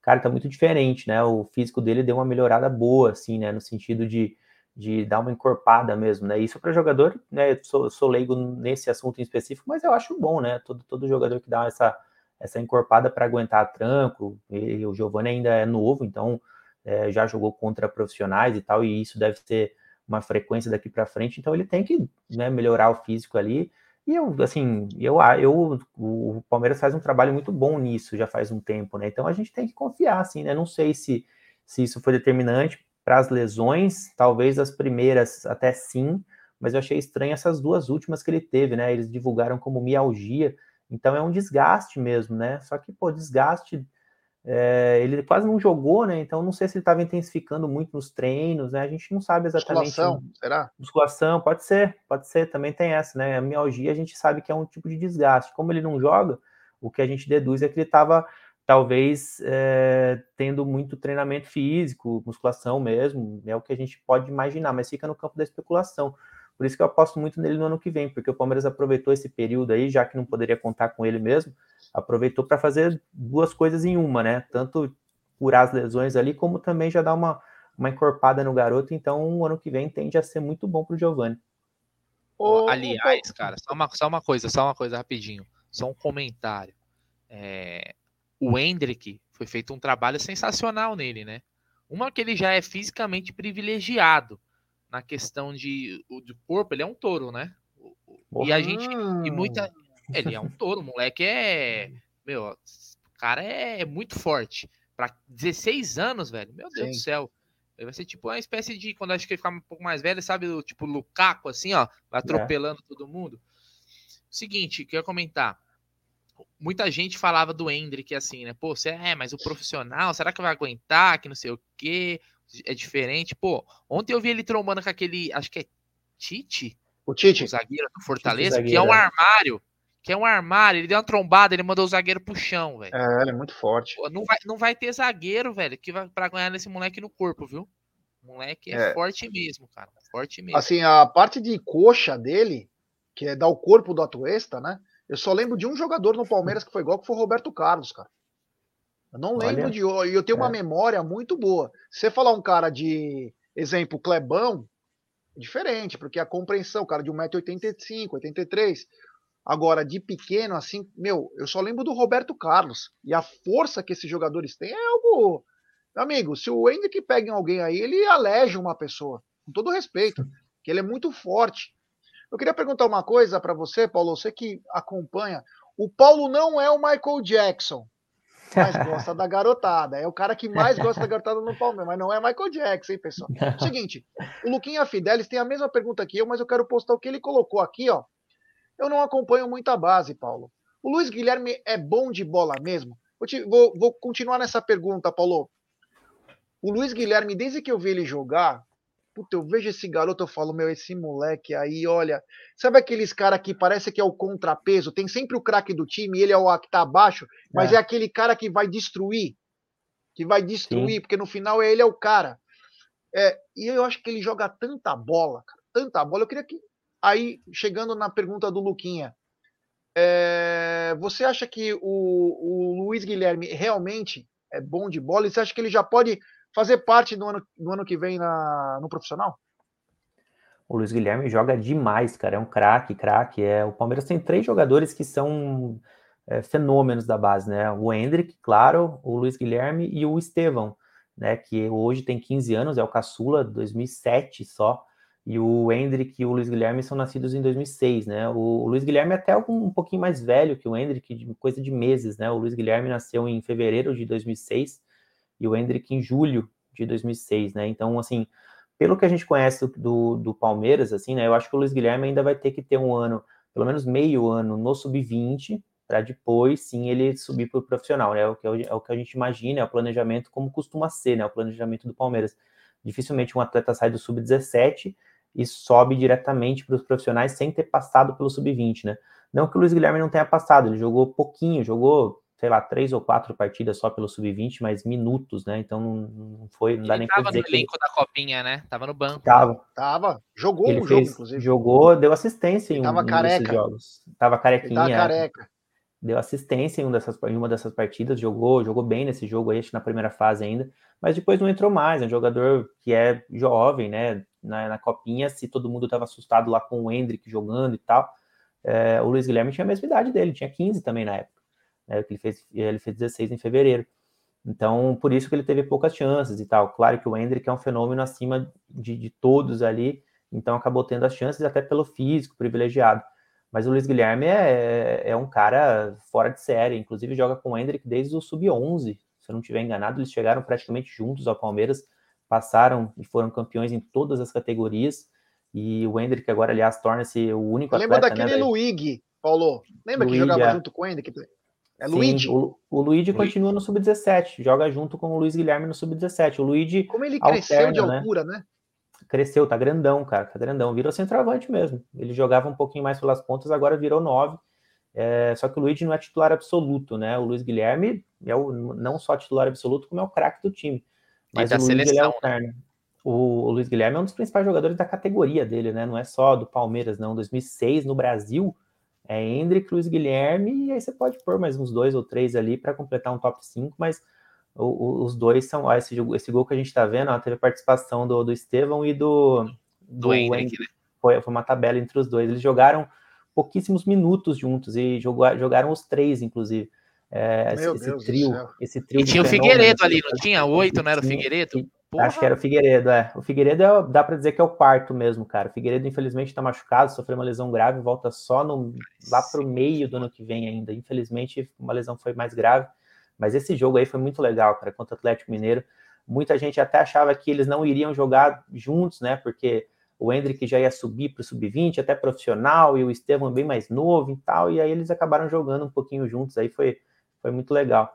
cara, tá muito diferente, né? O físico dele deu uma melhorada boa, assim, né, no sentido de de dar uma encorpada mesmo, né? Isso para jogador, né? Sou, sou leigo nesse assunto em específico, mas eu acho bom, né? Todo, todo jogador que dá essa, essa encorpada para aguentar tranco, e o Giovanni ainda é novo, então é, já jogou contra profissionais e tal, e isso deve ser uma frequência daqui para frente, então ele tem que né, melhorar o físico ali. E eu, assim, eu, eu, o Palmeiras faz um trabalho muito bom nisso já faz um tempo, né? Então a gente tem que confiar, assim, né? Não sei se, se isso foi determinante, para as lesões, talvez as primeiras até sim, mas eu achei estranho essas duas últimas que ele teve, né? Eles divulgaram como mialgia, então é um desgaste mesmo, né? Só que, pô, desgaste, é, ele quase não jogou, né? Então não sei se ele estava intensificando muito nos treinos, né? A gente não sabe exatamente. Musculação, será? Musculação, pode ser, pode ser, também tem essa, né? A mialgia a gente sabe que é um tipo de desgaste. Como ele não joga, o que a gente deduz é que ele estava talvez é, tendo muito treinamento físico, musculação mesmo, é o que a gente pode imaginar, mas fica no campo da especulação. Por isso que eu aposto muito nele no ano que vem, porque o Palmeiras aproveitou esse período aí, já que não poderia contar com ele mesmo, aproveitou para fazer duas coisas em uma, né? Tanto curar as lesões ali, como também já dar uma, uma encorpada no garoto. Então, o ano que vem tende a ser muito bom para o Giovanni. Aliás, cara, só uma, só uma coisa, só uma coisa rapidinho, só um comentário. É, o Hendrick foi feito um trabalho sensacional nele, né? Uma que ele já é fisicamente privilegiado na questão de o do corpo, ele é um touro, né? E a gente e muita ele é um touro, o moleque é meu, o cara é muito forte para 16 anos, velho. Meu Deus Sim. do céu. Ele vai ser tipo uma espécie de quando acho que ele ficar um pouco mais velho, sabe, o tipo Lukaku assim, ó, atropelando é. todo mundo. Seguinte, que eu ia comentar muita gente falava do Hendrick assim, né? Pô, você é, mas o profissional, será que vai aguentar? Que não sei o quê, é diferente. Pô, ontem eu vi ele trombando com aquele, acho que é Tite, o Tite, o zagueiro do Fortaleza, zagueiro, que é um é. armário, que é um armário. Ele deu uma trombada, ele mandou o zagueiro pro chão, velho. É, ele é muito forte. Pô, não vai, não vai ter zagueiro, velho, que vai para ganhar nesse moleque no corpo, viu? O moleque é, é, forte mesmo, cara, forte mesmo. Assim, a parte de coxa dele, que é dar o corpo do Atuesta, né? Eu só lembro de um jogador no Palmeiras que foi igual, que foi o Roberto Carlos, cara. Eu não lembro Olha, de. E eu tenho é. uma memória muito boa. Se você falar um cara de, exemplo, Clebão, diferente, porque a compreensão, cara de 1,85m, 83 Agora, de pequeno, assim, meu, eu só lembro do Roberto Carlos. E a força que esses jogadores têm é algo. Meu amigo, se o Hendrick pega em alguém aí, ele aleja uma pessoa. Com todo respeito. Que ele é muito forte. Eu queria perguntar uma coisa para você, Paulo, você que acompanha. O Paulo não é o Michael Jackson, mas gosta da garotada. É o cara que mais gosta da garotada no Palmeiras, mas não é Michael Jackson, hein, pessoal? Seguinte, o Luquinha Fidelis tem a mesma pergunta que eu, mas eu quero postar o que ele colocou aqui, ó. Eu não acompanho muita base, Paulo. O Luiz Guilherme é bom de bola mesmo? Vou, te, vou, vou continuar nessa pergunta, Paulo. O Luiz Guilherme, desde que eu vi ele jogar, Puta, eu vejo esse garoto, eu falo, meu, esse moleque aí, olha. Sabe aqueles cara que parece que é o contrapeso? Tem sempre o craque do time, ele é o que tá abaixo, mas é. é aquele cara que vai destruir. Que vai destruir, Sim. porque no final ele é o cara. É, e eu acho que ele joga tanta bola, cara, tanta bola. Eu queria que. Aí, chegando na pergunta do Luquinha, é, você acha que o, o Luiz Guilherme realmente é bom de bola? E você acha que ele já pode fazer parte do ano, do ano que vem na, no profissional? O Luiz Guilherme joga demais, cara. É um craque, craque. É, o Palmeiras tem três jogadores que são é, fenômenos da base, né? O Hendrick, claro, o Luiz Guilherme e o Estevão, né? Que hoje tem 15 anos, é o caçula, 2007 só. E o Hendrick e o Luiz Guilherme são nascidos em 2006, né? O, o Luiz Guilherme é até um, um pouquinho mais velho que o Hendrick, de coisa de meses, né? O Luiz Guilherme nasceu em fevereiro de 2006 e o Hendrick em julho de 2006, né? Então, assim, pelo que a gente conhece do, do Palmeiras, assim, né? Eu acho que o Luiz Guilherme ainda vai ter que ter um ano, pelo menos meio ano, no sub-20, para depois sim ele subir para o profissional, né? É o, que, é o que a gente imagina, é o planejamento como costuma ser, né? O planejamento do Palmeiras. Dificilmente um atleta sai do sub-17 e sobe diretamente para os profissionais sem ter passado pelo sub-20, né? Não que o Luiz Guilherme não tenha passado, ele jogou pouquinho, jogou, sei lá, três ou quatro partidas só pelo sub-20, mas minutos, né? Então não foi, não dá ele nem para dizer no elenco da copinha, né? Tava no banco. Tava. Tava. Jogou ele um fez, jogo, inclusive. Jogou, deu assistência em um, tava em um careca. desses jogos. Tava carequinha. Ele tava careca. Deu assistência em, um dessas, em uma dessas partidas, jogou, jogou bem nesse jogo aí, acho que na primeira fase ainda, mas depois não entrou mais. É um jogador que é jovem, né? Na, na copinha, se todo mundo tava assustado lá com o Hendrick jogando e tal. É, o Luiz Guilherme tinha a mesma idade dele, tinha 15 também na época. Né, ele, fez, ele fez 16 em fevereiro. Então, por isso que ele teve poucas chances e tal. Claro que o Hendrick é um fenômeno acima de, de todos ali, então acabou tendo as chances até pelo físico privilegiado. Mas o Luiz Guilherme é, é um cara fora de série, inclusive joga com o Hendrick desde o sub-11, se eu não estiver enganado, eles chegaram praticamente juntos ao Palmeiras, passaram e foram campeões em todas as categorias. E o Hendrick agora, aliás, torna-se o único Lembra atleta, daquele né, Luigi, Paulo? Lembra Luigi, que jogava é. junto com o Hendrick? É Sim, Luigi? O, o Luigi continua no sub-17, joga junto com o Luiz Guilherme no sub-17. O Luigi Como ele cresceu de alterna, né? altura, né? cresceu, tá grandão, cara, tá grandão. Virou centroavante mesmo. Ele jogava um pouquinho mais pelas pontas, agora virou nove. É, só que o Luigi não é titular absoluto, né? O Luiz Guilherme é o, não só titular absoluto, como é o craque do time. Mas da o Luiz ele seleção, né? alterna. O, o Luiz Guilherme é um dos principais jogadores da categoria dele, né? Não é só do Palmeiras, não. 2006 no Brasil é Hendrick, Luiz Guilherme, e aí você pode pôr mais uns dois ou três ali para completar um top 5, mas o, o, os dois são. Ó, esse, esse, gol que a gente tá vendo, ó, teve participação do, do Estevão e do. Do, do Hendrick, né? Foi, foi uma tabela entre os dois. Eles jogaram pouquíssimos minutos juntos e jogou, jogaram os três, inclusive. É, esse, Deus trio, esse trio. E tinha o. Figueiredo ali, não tinha? Oito, não era o Figueiredo? Porra. Acho que era o Figueiredo, é. O Figueiredo é, dá para dizer que é o quarto mesmo, cara. O Figueiredo, infelizmente, está machucado, sofreu uma lesão grave, volta só no, lá pro meio do ano que vem ainda. Infelizmente, uma lesão foi mais grave. Mas esse jogo aí foi muito legal, cara, contra o Atlético Mineiro. Muita gente até achava que eles não iriam jogar juntos, né? Porque o Hendrick já ia subir para o sub-20, até profissional, e o Estevam bem mais novo e tal. E aí eles acabaram jogando um pouquinho juntos, aí foi, foi muito legal.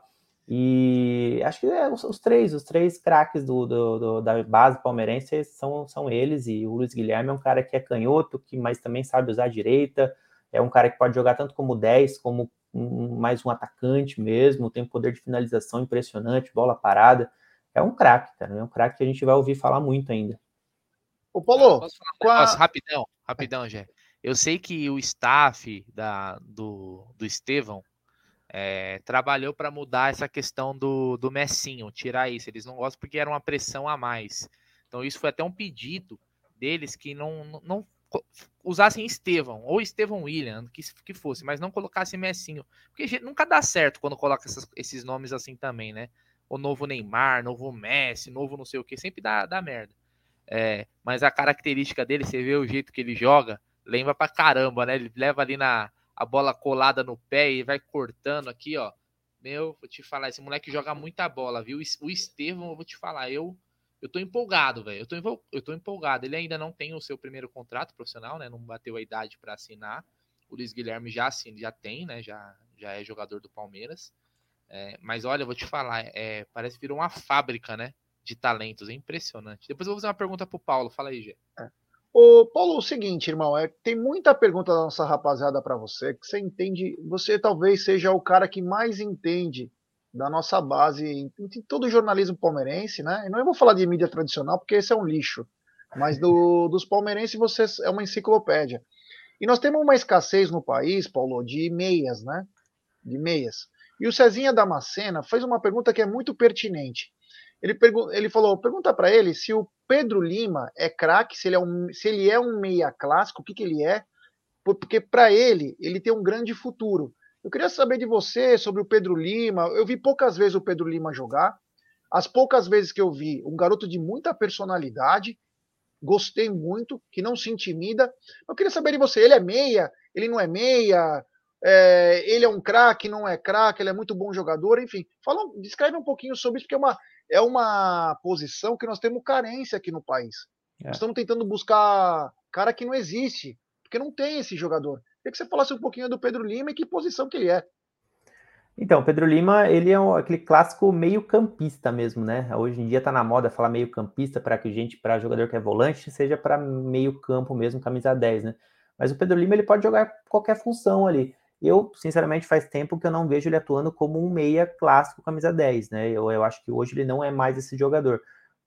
E acho que é, os, os três, os três craques do, do, do, da base palmeirense são, são eles. E o Luiz Guilherme é um cara que é canhoto, que mas também sabe usar a direita. É um cara que pode jogar tanto como 10, como um, mais um atacante mesmo. Tem um poder de finalização impressionante, bola parada. É um craque, cara. É um craque que a gente vai ouvir falar muito ainda. Ô, Paulo, Posso falar um com a- rapidão, rapidão, Jé. Eu sei que o staff da, do, do Estevão é, trabalhou para mudar essa questão do, do Messinho, tirar isso. Eles não gostam porque era uma pressão a mais. Então, isso foi até um pedido deles que não, não, não usassem Estevão, ou Estevão William, que, que fosse, mas não colocassem Messinho. Porque nunca dá certo quando coloca essas- esses nomes assim também, né? O novo Neymar, novo Messi, novo não sei o que, sempre dá, dá merda. É, mas a característica dele, você vê o jeito que ele joga, lembra pra caramba, né? Ele leva ali na a bola colada no pé e vai cortando aqui, ó. Meu, vou te falar, esse moleque joga muita bola, viu? O Estevão, eu vou te falar, eu eu tô empolgado, velho. Eu tô, eu tô empolgado. Ele ainda não tem o seu primeiro contrato profissional, né? Não bateu a idade para assinar. O Luiz Guilherme já assim, já tem, né? Já, já é jogador do Palmeiras. É, mas olha, eu vou te falar, é, parece que virou uma fábrica, né? De talentos. É impressionante. Depois eu vou fazer uma pergunta pro Paulo. Fala aí, Gê. Ô, Paulo, o seguinte, irmão, é, tem muita pergunta da nossa rapaziada para você, que você entende, você talvez seja o cara que mais entende da nossa base em, em todo o jornalismo palmeirense, né? E não eu vou falar de mídia tradicional, porque esse é um lixo, mas do, dos palmeirenses você é uma enciclopédia. E nós temos uma escassez no país, Paulo, de meias, né? De meias. E o Cezinha Damascena fez uma pergunta que é muito pertinente. Ele, pergu ele falou: pergunta para ele se o Pedro Lima é craque, se, ele é um, se ele é um meia clássico, o que, que ele é, porque para ele, ele tem um grande futuro. Eu queria saber de você sobre o Pedro Lima. Eu vi poucas vezes o Pedro Lima jogar. As poucas vezes que eu vi, um garoto de muita personalidade, gostei muito, que não se intimida. Eu queria saber de você: ele é meia? Ele não é meia? É, ele é um craque, não é craque, ele é muito bom jogador, enfim. Fala, descreve um pouquinho sobre isso, porque é uma, é uma posição que nós temos carência aqui no país. É. Nós estamos tentando buscar cara que não existe, porque não tem esse jogador. Queria que você falasse um pouquinho do Pedro Lima e que posição que ele é. Então, Pedro Lima, ele é um, aquele clássico meio campista mesmo, né? Hoje em dia tá na moda falar meio campista para que gente, para jogador que é volante, seja para meio campo mesmo, camisa 10, né? Mas o Pedro Lima, ele pode jogar qualquer função ali. Eu, sinceramente, faz tempo que eu não vejo ele atuando como um meia clássico camisa 10, né? Eu, eu acho que hoje ele não é mais esse jogador.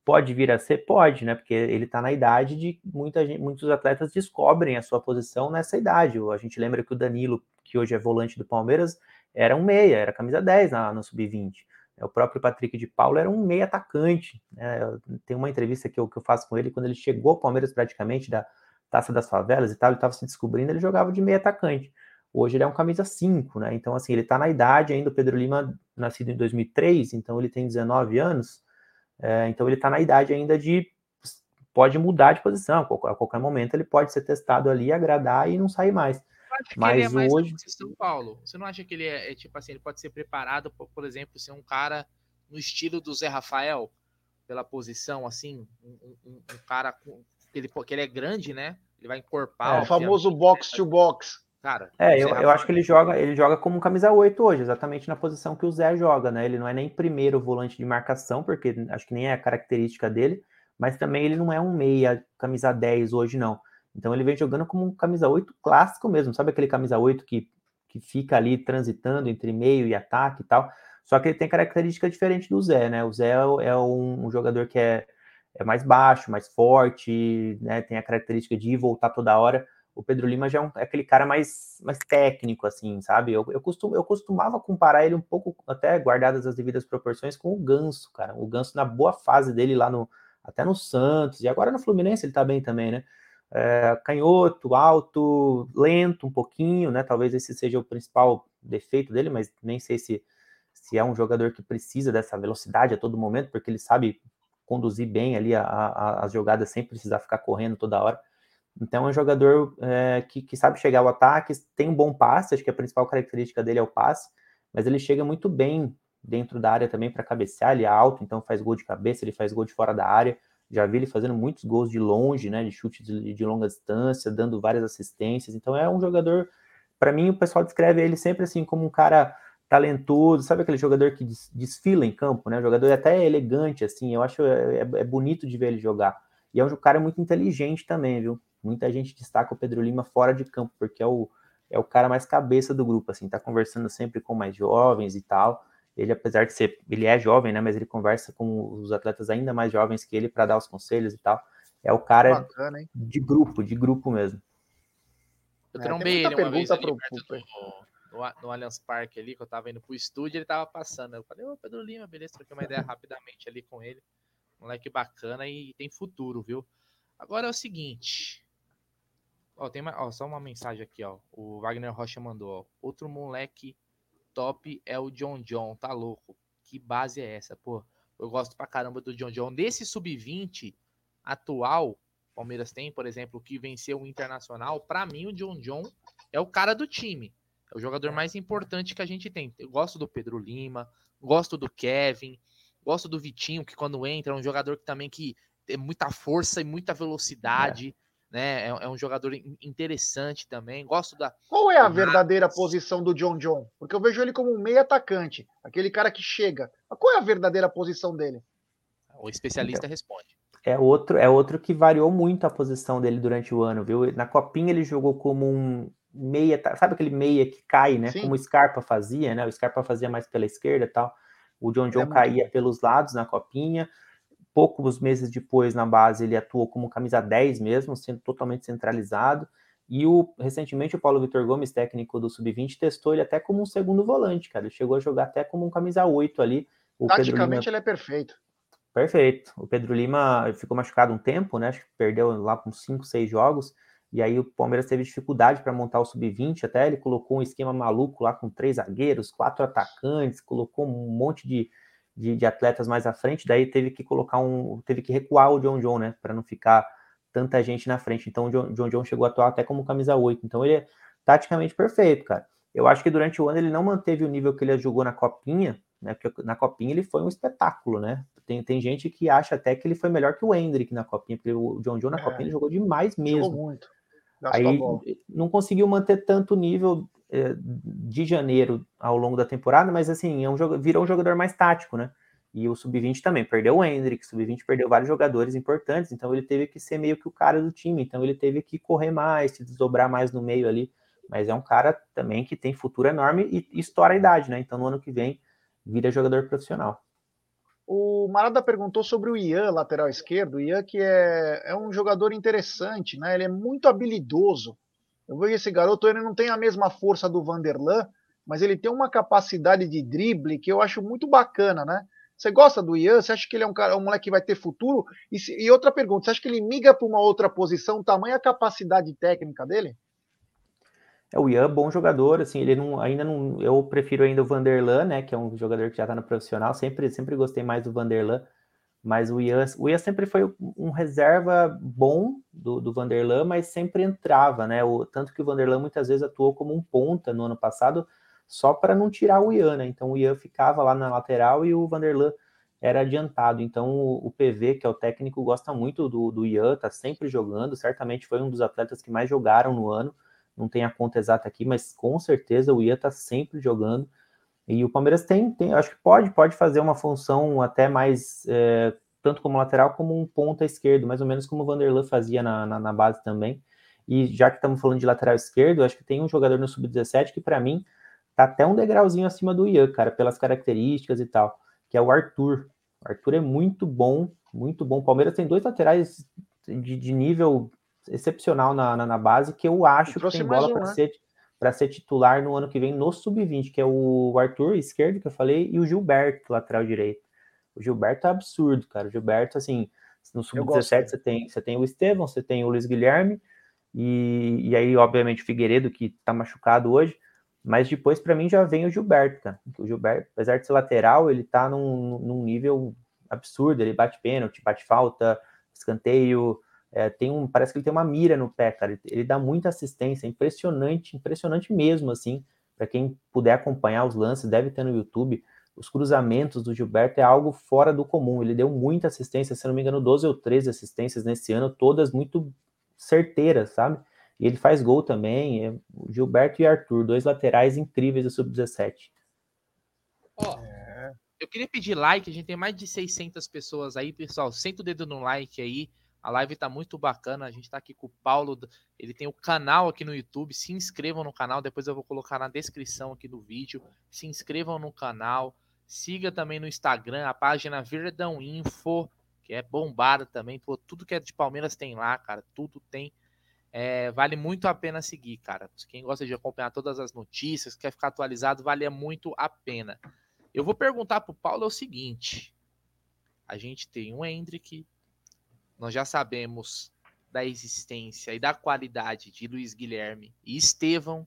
Pode vir a ser? Pode, né? Porque ele tá na idade de muita gente, muitos atletas descobrem a sua posição nessa idade. A gente lembra que o Danilo, que hoje é volante do Palmeiras, era um meia, era camisa 10 na, no sub-20. O próprio Patrick de Paulo era um meia atacante. Né? Tem uma entrevista que eu, que eu faço com ele quando ele chegou ao Palmeiras praticamente da Taça das Favelas e tal, ele estava se descobrindo, ele jogava de meia atacante. Hoje ele é um camisa 5, né? Então, assim, ele está na idade ainda, o Pedro Lima, nascido em 2003, então ele tem 19 anos, é, então ele está na idade ainda de pode mudar de posição, a qualquer momento ele pode ser testado ali, agradar e não sair mais Mas que ele é mais hoje... São Paulo? Você não acha que ele é, é, tipo assim, ele pode ser preparado, por, por exemplo, ser um cara no estilo do Zé Rafael, pela posição, assim, um, um, um cara com, que, ele, que ele é grande, né? Ele vai encorpar. É, o famoso box to box. Cara, é, eu, eu acho que ele joga, ele joga como camisa 8 hoje, exatamente na posição que o Zé joga, né? Ele não é nem primeiro volante de marcação, porque acho que nem é a característica dele, mas também ele não é um meia, camisa 10 hoje, não. Então ele vem jogando como um camisa 8 clássico mesmo, sabe aquele camisa 8 que, que fica ali transitando entre meio e ataque e tal. Só que ele tem característica diferente do Zé, né? O Zé é um, um jogador que é, é mais baixo, mais forte, né? Tem a característica de ir voltar toda hora. O Pedro Lima já é, um, é aquele cara mais, mais técnico, assim, sabe? Eu, eu, costum, eu costumava comparar ele um pouco, até guardadas as devidas proporções, com o Ganso, cara. O Ganso na boa fase dele lá no, até no Santos, e agora no Fluminense ele tá bem também, né? é, canhoto, alto, lento um pouquinho, né? Talvez esse seja o principal defeito dele, mas nem sei se, se é um jogador que precisa dessa velocidade a todo momento, porque ele sabe conduzir bem ali as jogadas sem precisar ficar correndo toda hora. Então é um jogador é, que, que, sabe chegar ao ataque, tem um bom passe, acho que a principal característica dele é o passe, mas ele chega muito bem dentro da área também para cabecear, ele é alto, então faz gol de cabeça, ele faz gol de fora da área. Já vi ele fazendo muitos gols de longe, né, de chute de, de longa distância, dando várias assistências. Então é um jogador, para mim o pessoal descreve ele sempre assim como um cara talentoso, sabe aquele jogador que desfila em campo, né? jogador até elegante assim. Eu acho é, é, é bonito de ver ele jogar. E é um cara muito inteligente também, viu? Muita gente destaca o Pedro Lima fora de campo, porque é o, é o cara mais cabeça do grupo, assim, tá conversando sempre com mais jovens e tal. Ele, apesar de ser, ele é jovem, né? Mas ele conversa com os atletas ainda mais jovens que ele para dar os conselhos e tal. É o cara Bacana, de grupo, de grupo mesmo. Eu é, trombei ele uma vez ali pro, do, no, no Allianz Parque ali, que eu tava indo pro estúdio, ele tava passando. Eu falei, ô Pedro Lima, beleza, troquei uma ideia rapidamente ali com ele. Moleque bacana e tem futuro, viu? Agora é o seguinte. Ó, tem uma, ó, só uma mensagem aqui, ó. O Wagner Rocha mandou, ó. Outro moleque top é o John John, tá louco? Que base é essa? Pô, eu gosto pra caramba do John John. Desse sub-20 atual, Palmeiras tem, por exemplo, que venceu o Internacional, para mim o John John é o cara do time. É o jogador mais importante que a gente tem. Eu gosto do Pedro Lima, gosto do Kevin, gosto do Vitinho, que quando entra é um jogador que também que tem muita força e muita velocidade. É né? É, é, um jogador interessante também. Gosto da. Qual é a verdadeira posição do John John? Porque eu vejo ele como um meio atacante, aquele cara que chega. Mas qual é a verdadeira posição dele? O especialista então, responde. É outro, é outro que variou muito a posição dele durante o ano, viu? Na copinha ele jogou como um meia, sabe aquele meia que cai, né? Sim. Como o Scarpa fazia, né? O Scarpa fazia mais pela esquerda e tal. O John John é caía muito... pelos lados na copinha poucos meses depois na base ele atuou como camisa 10 mesmo, sendo totalmente centralizado. E o, recentemente o Paulo Vitor Gomes, técnico do Sub-20, testou ele até como um segundo volante, cara. Ele chegou a jogar até como um camisa 8 ali. O Taticamente Lima... ele é perfeito. Perfeito. O Pedro Lima ficou machucado um tempo, né? Acho que perdeu lá com 5, 6 jogos. E aí o Palmeiras teve dificuldade para montar o sub-20, até ele colocou um esquema maluco lá com três zagueiros, quatro atacantes, colocou um monte de, de, de, atletas mais à frente, daí teve que colocar um, teve que recuar o John John, né, para não ficar tanta gente na frente. Então o John, John John chegou a atuar até como camisa 8. Então ele é taticamente perfeito, cara. Eu acho que durante o ano ele não manteve o nível que ele jogou na Copinha, né? Porque na Copinha ele foi um espetáculo, né? Tem, tem gente que acha até que ele foi melhor que o Hendrick na Copinha, porque o John John na é, Copinha ele jogou demais mesmo. Jogou muito. Aí não conseguiu manter tanto nível é, de janeiro ao longo da temporada, mas assim, é um jogo, virou um jogador mais tático, né? E o Sub-20 também perdeu o Hendrick, o Sub-20 perdeu vários jogadores importantes, então ele teve que ser meio que o cara do time, então ele teve que correr mais, se desdobrar mais no meio ali. Mas é um cara também que tem futuro enorme e, e estoura a idade, né? Então no ano que vem vira jogador profissional. O Marada perguntou sobre o Ian, lateral esquerdo. O Ian que é, é um jogador interessante, né? Ele é muito habilidoso. Eu vejo esse garoto, ele não tem a mesma força do Vanderlan, mas ele tem uma capacidade de drible que eu acho muito bacana, né? Você gosta do Ian? Você acha que ele é um cara, um moleque que vai ter futuro? E, se, e outra pergunta, você acha que ele migra para uma outra posição, tamanha a capacidade técnica dele? É, o Ian, bom jogador, assim, ele não, ainda não, eu prefiro ainda o Vanderlan, né, que é um jogador que já tá no profissional, sempre, sempre gostei mais do Vanderlan, mas o Ian, o Ian sempre foi um reserva bom do, do Vanderlan, mas sempre entrava, né, o, tanto que o Vanderlan muitas vezes atuou como um ponta no ano passado, só para não tirar o Ian, né? Então o Ian ficava lá na lateral e o Vanderlan era adiantado. Então o, o PV, que é o técnico, gosta muito do, do Ian, tá sempre jogando. Certamente foi um dos atletas que mais jogaram no ano. Não tem a conta exata aqui, mas com certeza o Ian tá sempre jogando. E o Palmeiras tem, tem acho que pode, pode fazer uma função até mais, é, tanto como lateral como um ponta esquerdo, mais ou menos como o Vanderlan fazia na, na, na base também. E já que estamos falando de lateral esquerdo, acho que tem um jogador no sub-17 que para mim tá até um degrauzinho acima do Ian, cara, pelas características e tal, que é o Arthur. O Arthur é muito bom, muito bom. O Palmeiras tem dois laterais de, de nível excepcional na, na, na, base que eu acho que tem bola para né? ser, ser titular no ano que vem no sub-20, que é o Arthur esquerdo, que eu falei, e o Gilberto, lateral direito. O Gilberto é absurdo, cara. O Gilberto, assim, no sub-17 você tem, você tem o Estevão, você tem o Luiz Guilherme, e, e aí, obviamente, o Figueiredo, que tá machucado hoje. Mas depois, para mim, já vem o Gilberto, cara. O Gilberto, apesar de ser lateral, ele tá num, num nível absurdo. Ele bate pênalti, bate falta, escanteio. É, tem um, parece que ele tem uma mira no pé, cara. Ele, ele dá muita assistência, impressionante, impressionante mesmo, assim. Para quem puder acompanhar os lances, deve ter no YouTube. Os cruzamentos do Gilberto é algo fora do comum. Ele deu muita assistência, se não me engano, 12 ou 13 assistências nesse ano, todas muito certeiras, sabe? E ele faz gol também. É Gilberto e Arthur, dois laterais incríveis do Sub-17. Ó, é. eu queria pedir like, a gente tem mais de 600 pessoas aí, pessoal. Senta o dedo no like aí. A live tá muito bacana. A gente tá aqui com o Paulo. Ele tem o canal aqui no YouTube. Se inscrevam no canal. Depois eu vou colocar na descrição aqui do vídeo. Se inscrevam no canal. Siga também no Instagram a página Verdão Info, que é bombada também. Pô, tudo que é de Palmeiras tem lá, cara. Tudo tem. É, vale muito a pena seguir, cara. Quem gosta de acompanhar todas as notícias, quer ficar atualizado, vale muito a pena. Eu vou perguntar pro Paulo é o seguinte: a gente tem o Hendrick, nós já sabemos da existência e da qualidade de Luiz Guilherme e Estevão.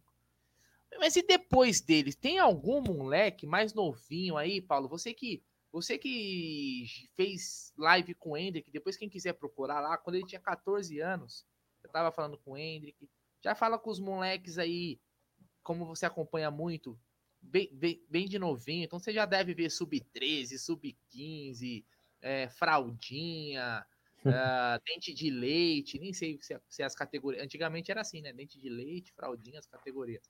Mas e depois deles? Tem algum moleque mais novinho aí, Paulo? Você que você que fez live com o Hendrick, depois quem quiser procurar lá, quando ele tinha 14 anos, eu tava falando com o Hendrick. Já fala com os moleques aí, como você acompanha muito, bem, bem, bem de novinho. Então você já deve ver sub-13, sub-15, é, fraldinha, uh, dente de leite, nem sei se, se, as categorias. Antigamente era assim, né? Dente de leite, fraldinha, as categorias.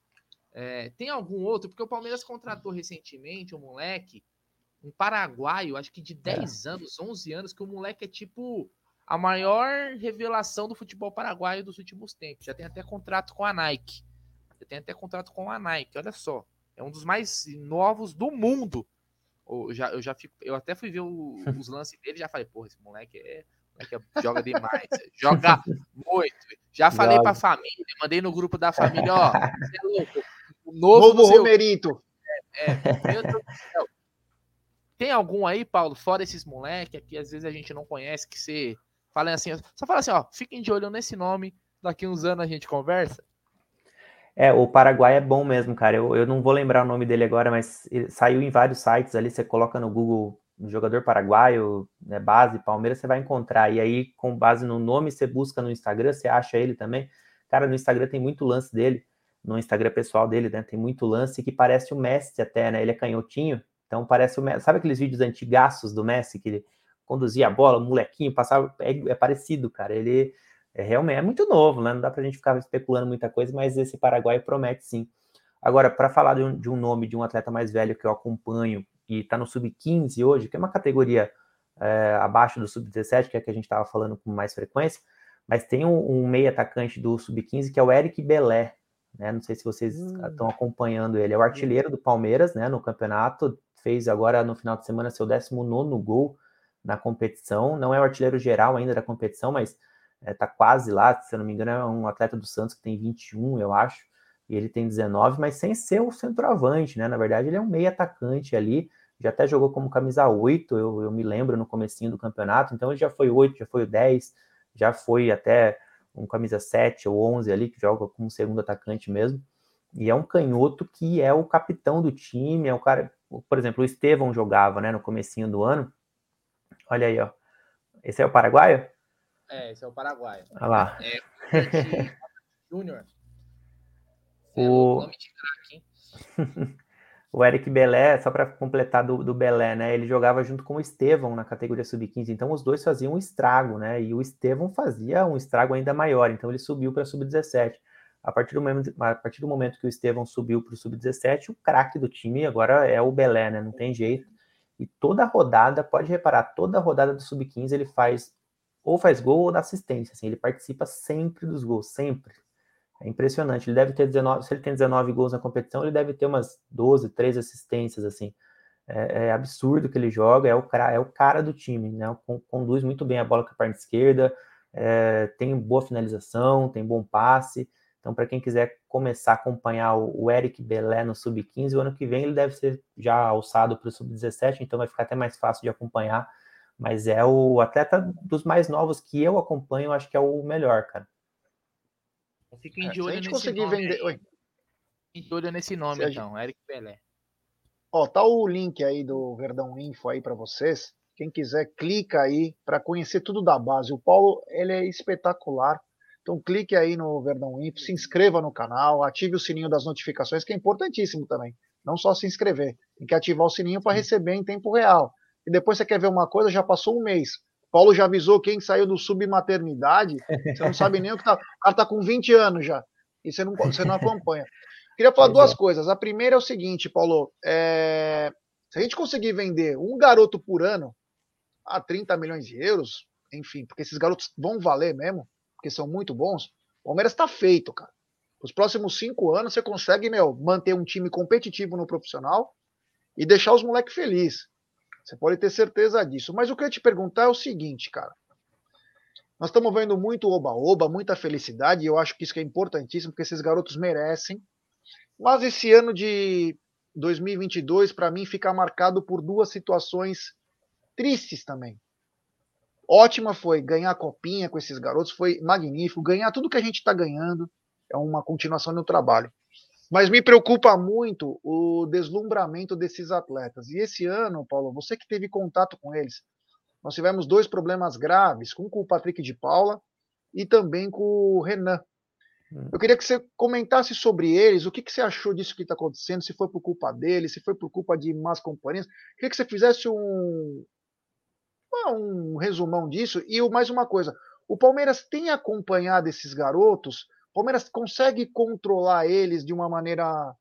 É, tem algum outro? Porque o Palmeiras contratou recentemente um moleque, um paraguaio, acho que de 10 é. anos, 11 anos, que o moleque é tipo a maior revelação do futebol paraguaio dos últimos tempos. Já tem até contrato com a Nike. Já tem até contrato com a Nike, olha só. É um dos mais novos do mundo. Eu já, eu já fico, eu até fui ver o, os lances dele e já falei, porra, esse moleque é, é, joga demais, joga muito. Já falei para a família, mandei no grupo da família, ó, você é louco, o novo, novo Romerito. É, é, meu Deus do céu. Tem algum aí, Paulo, fora esses moleques que às vezes a gente não conhece, que você Falem assim, só fala assim, ó, fiquem de olho nesse nome, daqui uns anos a gente conversa. É, o Paraguai é bom mesmo, cara. Eu, eu não vou lembrar o nome dele agora, mas saiu em vários sites ali. Você coloca no Google jogador paraguaio, né, base, Palmeiras, você vai encontrar. E aí, com base no nome, você busca no Instagram, você acha ele também. Cara, no Instagram tem muito lance dele, no Instagram pessoal dele, né? Tem muito lance que parece o Messi até, né? Ele é canhotinho, então parece o Messi. Sabe aqueles vídeos antigaços do Messi que ele conduzia a bola, molequinho passava, é, é parecido, cara. Ele é realmente é muito novo, né? Não dá para a gente ficar especulando muita coisa, mas esse Paraguai promete sim. Agora, para falar de um, de um, nome de um atleta mais velho que eu acompanho e está no sub-15 hoje, que é uma categoria é, abaixo do sub-17, que é a que a gente estava falando com mais frequência, mas tem um, um meio atacante do sub-15 que é o Eric Belé, né? Não sei se vocês estão hum. acompanhando ele. É o artilheiro do Palmeiras, né? No campeonato, fez agora no final de semana seu 19 gol na competição. Não é o artilheiro geral ainda da competição, mas é, tá quase lá. Se eu não me engano, é um atleta do Santos que tem 21, eu acho, e ele tem 19, mas sem ser o centroavante, né? Na verdade, ele é um meio atacante ali. Já até jogou como camisa 8, eu, eu me lembro no comecinho do campeonato. Então ele já foi 8, já foi o 10, já foi até um camisa 7 ou 11 ali, que joga como segundo atacante mesmo. E é um canhoto que é o capitão do time, é o cara, por exemplo, o Estevão jogava, né, no comecinho do ano. Olha aí, ó. Esse é o paraguaio? É, esse é o paraguaio. Olha lá. É, Júnior. É o o Eric Belé, só para completar do, do Belé, né? Ele jogava junto com o Estevão na categoria sub-15, então os dois faziam um estrago, né? E o Estevão fazia um estrago ainda maior, então ele subiu para sub-17. A partir do momento, a partir do momento que o Estevão subiu para o sub-17, o craque do time agora é o Belé, né? Não tem jeito. E toda rodada, pode reparar, toda rodada do sub-15 ele faz ou faz gol ou dá assistência, assim, ele participa sempre dos gols, sempre. É impressionante. Ele deve ter 19, se ele tem 19 gols na competição, ele deve ter umas 12, 13 assistências, assim. É, é absurdo que ele joga, é o, é o cara do time, né? Conduz muito bem a bola com a perna esquerda, é, tem boa finalização, tem bom passe. Então, para quem quiser começar a acompanhar o, o Eric Belé no Sub-15, o ano que vem ele deve ser já alçado para o Sub-17, então vai ficar até mais fácil de acompanhar. Mas é o atleta dos mais novos que eu acompanho, acho que é o melhor, cara. Fiquem é, de olho nesse conseguir nome. Vender... Oi. Fiquem de olho nesse nome, gente... então, Eric Pelé. Ó, tá o link aí do Verdão Info aí para vocês. Quem quiser, clica aí para conhecer tudo da base. O Paulo, ele é espetacular. Então clique aí no Verdão Info, se inscreva no canal, ative o sininho das notificações, que é importantíssimo também. Não só se inscrever, tem que ativar o sininho para receber em tempo real. E depois você quer ver uma coisa, já passou um mês. Paulo já avisou quem saiu do submaternidade, você não sabe nem o que tá. O cara tá com 20 anos já. E você não, você não acompanha. Queria falar duas é. coisas. A primeira é o seguinte, Paulo. É, se a gente conseguir vender um garoto por ano a 30 milhões de euros, enfim, porque esses garotos vão valer mesmo, porque são muito bons, o Palmeiras está feito, cara. Os próximos cinco anos você consegue, meu, manter um time competitivo no profissional e deixar os moleques felizes. Você pode ter certeza disso. Mas o que eu ia te perguntar é o seguinte, cara. Nós estamos vendo muito oba-oba, muita felicidade, e eu acho que isso é importantíssimo, porque esses garotos merecem. Mas esse ano de 2022, para mim, fica marcado por duas situações tristes também. Ótima foi ganhar a copinha com esses garotos, foi magnífico. Ganhar tudo que a gente está ganhando é uma continuação do trabalho. Mas me preocupa muito o deslumbramento desses atletas. E esse ano, Paulo, você que teve contato com eles, nós tivemos dois problemas graves, um com o Patrick de Paula e também com o Renan. Hum. Eu queria que você comentasse sobre eles, o que, que você achou disso que está acontecendo, se foi por culpa deles, se foi por culpa de más companhias. Eu queria que você fizesse um, um resumão disso. E mais uma coisa, o Palmeiras tem acompanhado esses garotos Palmeiras consegue controlar eles de uma maneira.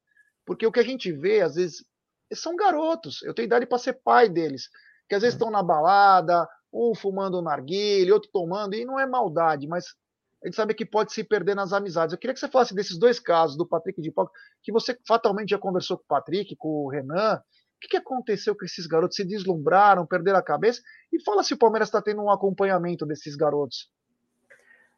Porque o que a gente vê, às vezes, são garotos. Eu tenho idade para ser pai deles. Que às vezes estão na balada, um fumando narguilha, outro tomando, e não é maldade, mas a gente sabe que pode se perder nas amizades. Eu queria que você falasse desses dois casos, do Patrick de Paulo, que você fatalmente já conversou com o Patrick, com o Renan. O que, que aconteceu com esses garotos? Se deslumbraram, perderam a cabeça? E fala se o Palmeiras está tendo um acompanhamento desses garotos.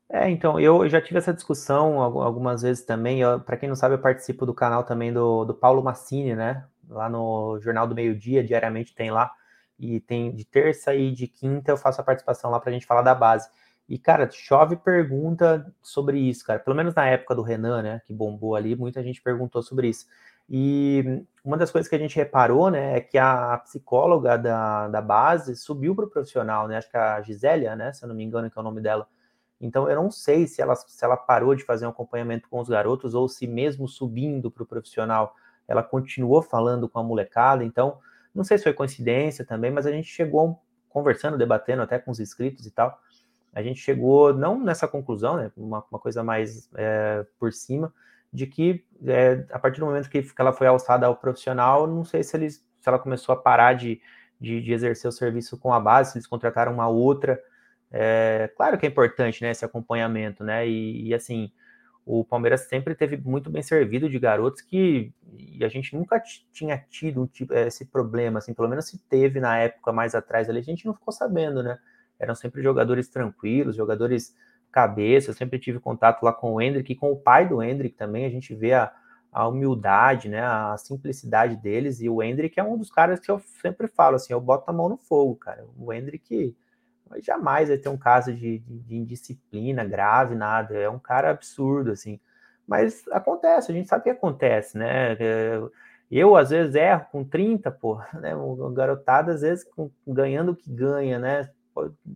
É, então, eu já tive essa discussão algumas vezes também. Para quem não sabe, eu participo do canal também do, do Paulo Massini, né? Lá no Jornal do Meio Dia, diariamente tem lá. E tem de terça e de quinta eu faço a participação lá para a gente falar da base. E, cara, chove pergunta sobre isso, cara. Pelo menos na época do Renan, né? Que bombou ali, muita gente perguntou sobre isso. E uma das coisas que a gente reparou, né, é que a psicóloga da, da base subiu para o profissional, né? Acho que a Gisélia, né? Se eu não me engano, que é o nome dela então, eu não sei se ela, se ela parou de fazer um acompanhamento com os garotos ou se, mesmo subindo para o profissional, ela continuou falando com a molecada. Então, não sei se foi coincidência também, mas a gente chegou conversando, debatendo até com os inscritos e tal. a gente chegou, não nessa conclusão, né, uma, uma coisa mais é, por cima, de que é, a partir do momento que, ela foi alçada ao profissional, não sei se, eles, se ela começou a parar de, de, de exercer o serviço com a base, se eles contrataram uma outra. É, claro que é importante né, esse acompanhamento, né? E, e, assim, o Palmeiras sempre teve muito bem servido de garotos que a gente nunca tinha tido um tipo, esse problema, assim, pelo menos se teve na época mais atrás ali, a gente não ficou sabendo, né? Eram sempre jogadores tranquilos, jogadores cabeça. Eu sempre tive contato lá com o Hendrick e com o pai do Hendrick também. A gente vê a, a humildade, né, a simplicidade deles. E o Hendrick é um dos caras que eu sempre falo assim: eu boto a mão no fogo, cara. O Hendrick jamais vai ter um caso de, de, de indisciplina grave, nada. É um cara absurdo, assim. Mas acontece, a gente sabe que acontece, né? É, eu, às vezes, erro com 30, pô, né? O garotado, às vezes, com, ganhando o que ganha, né?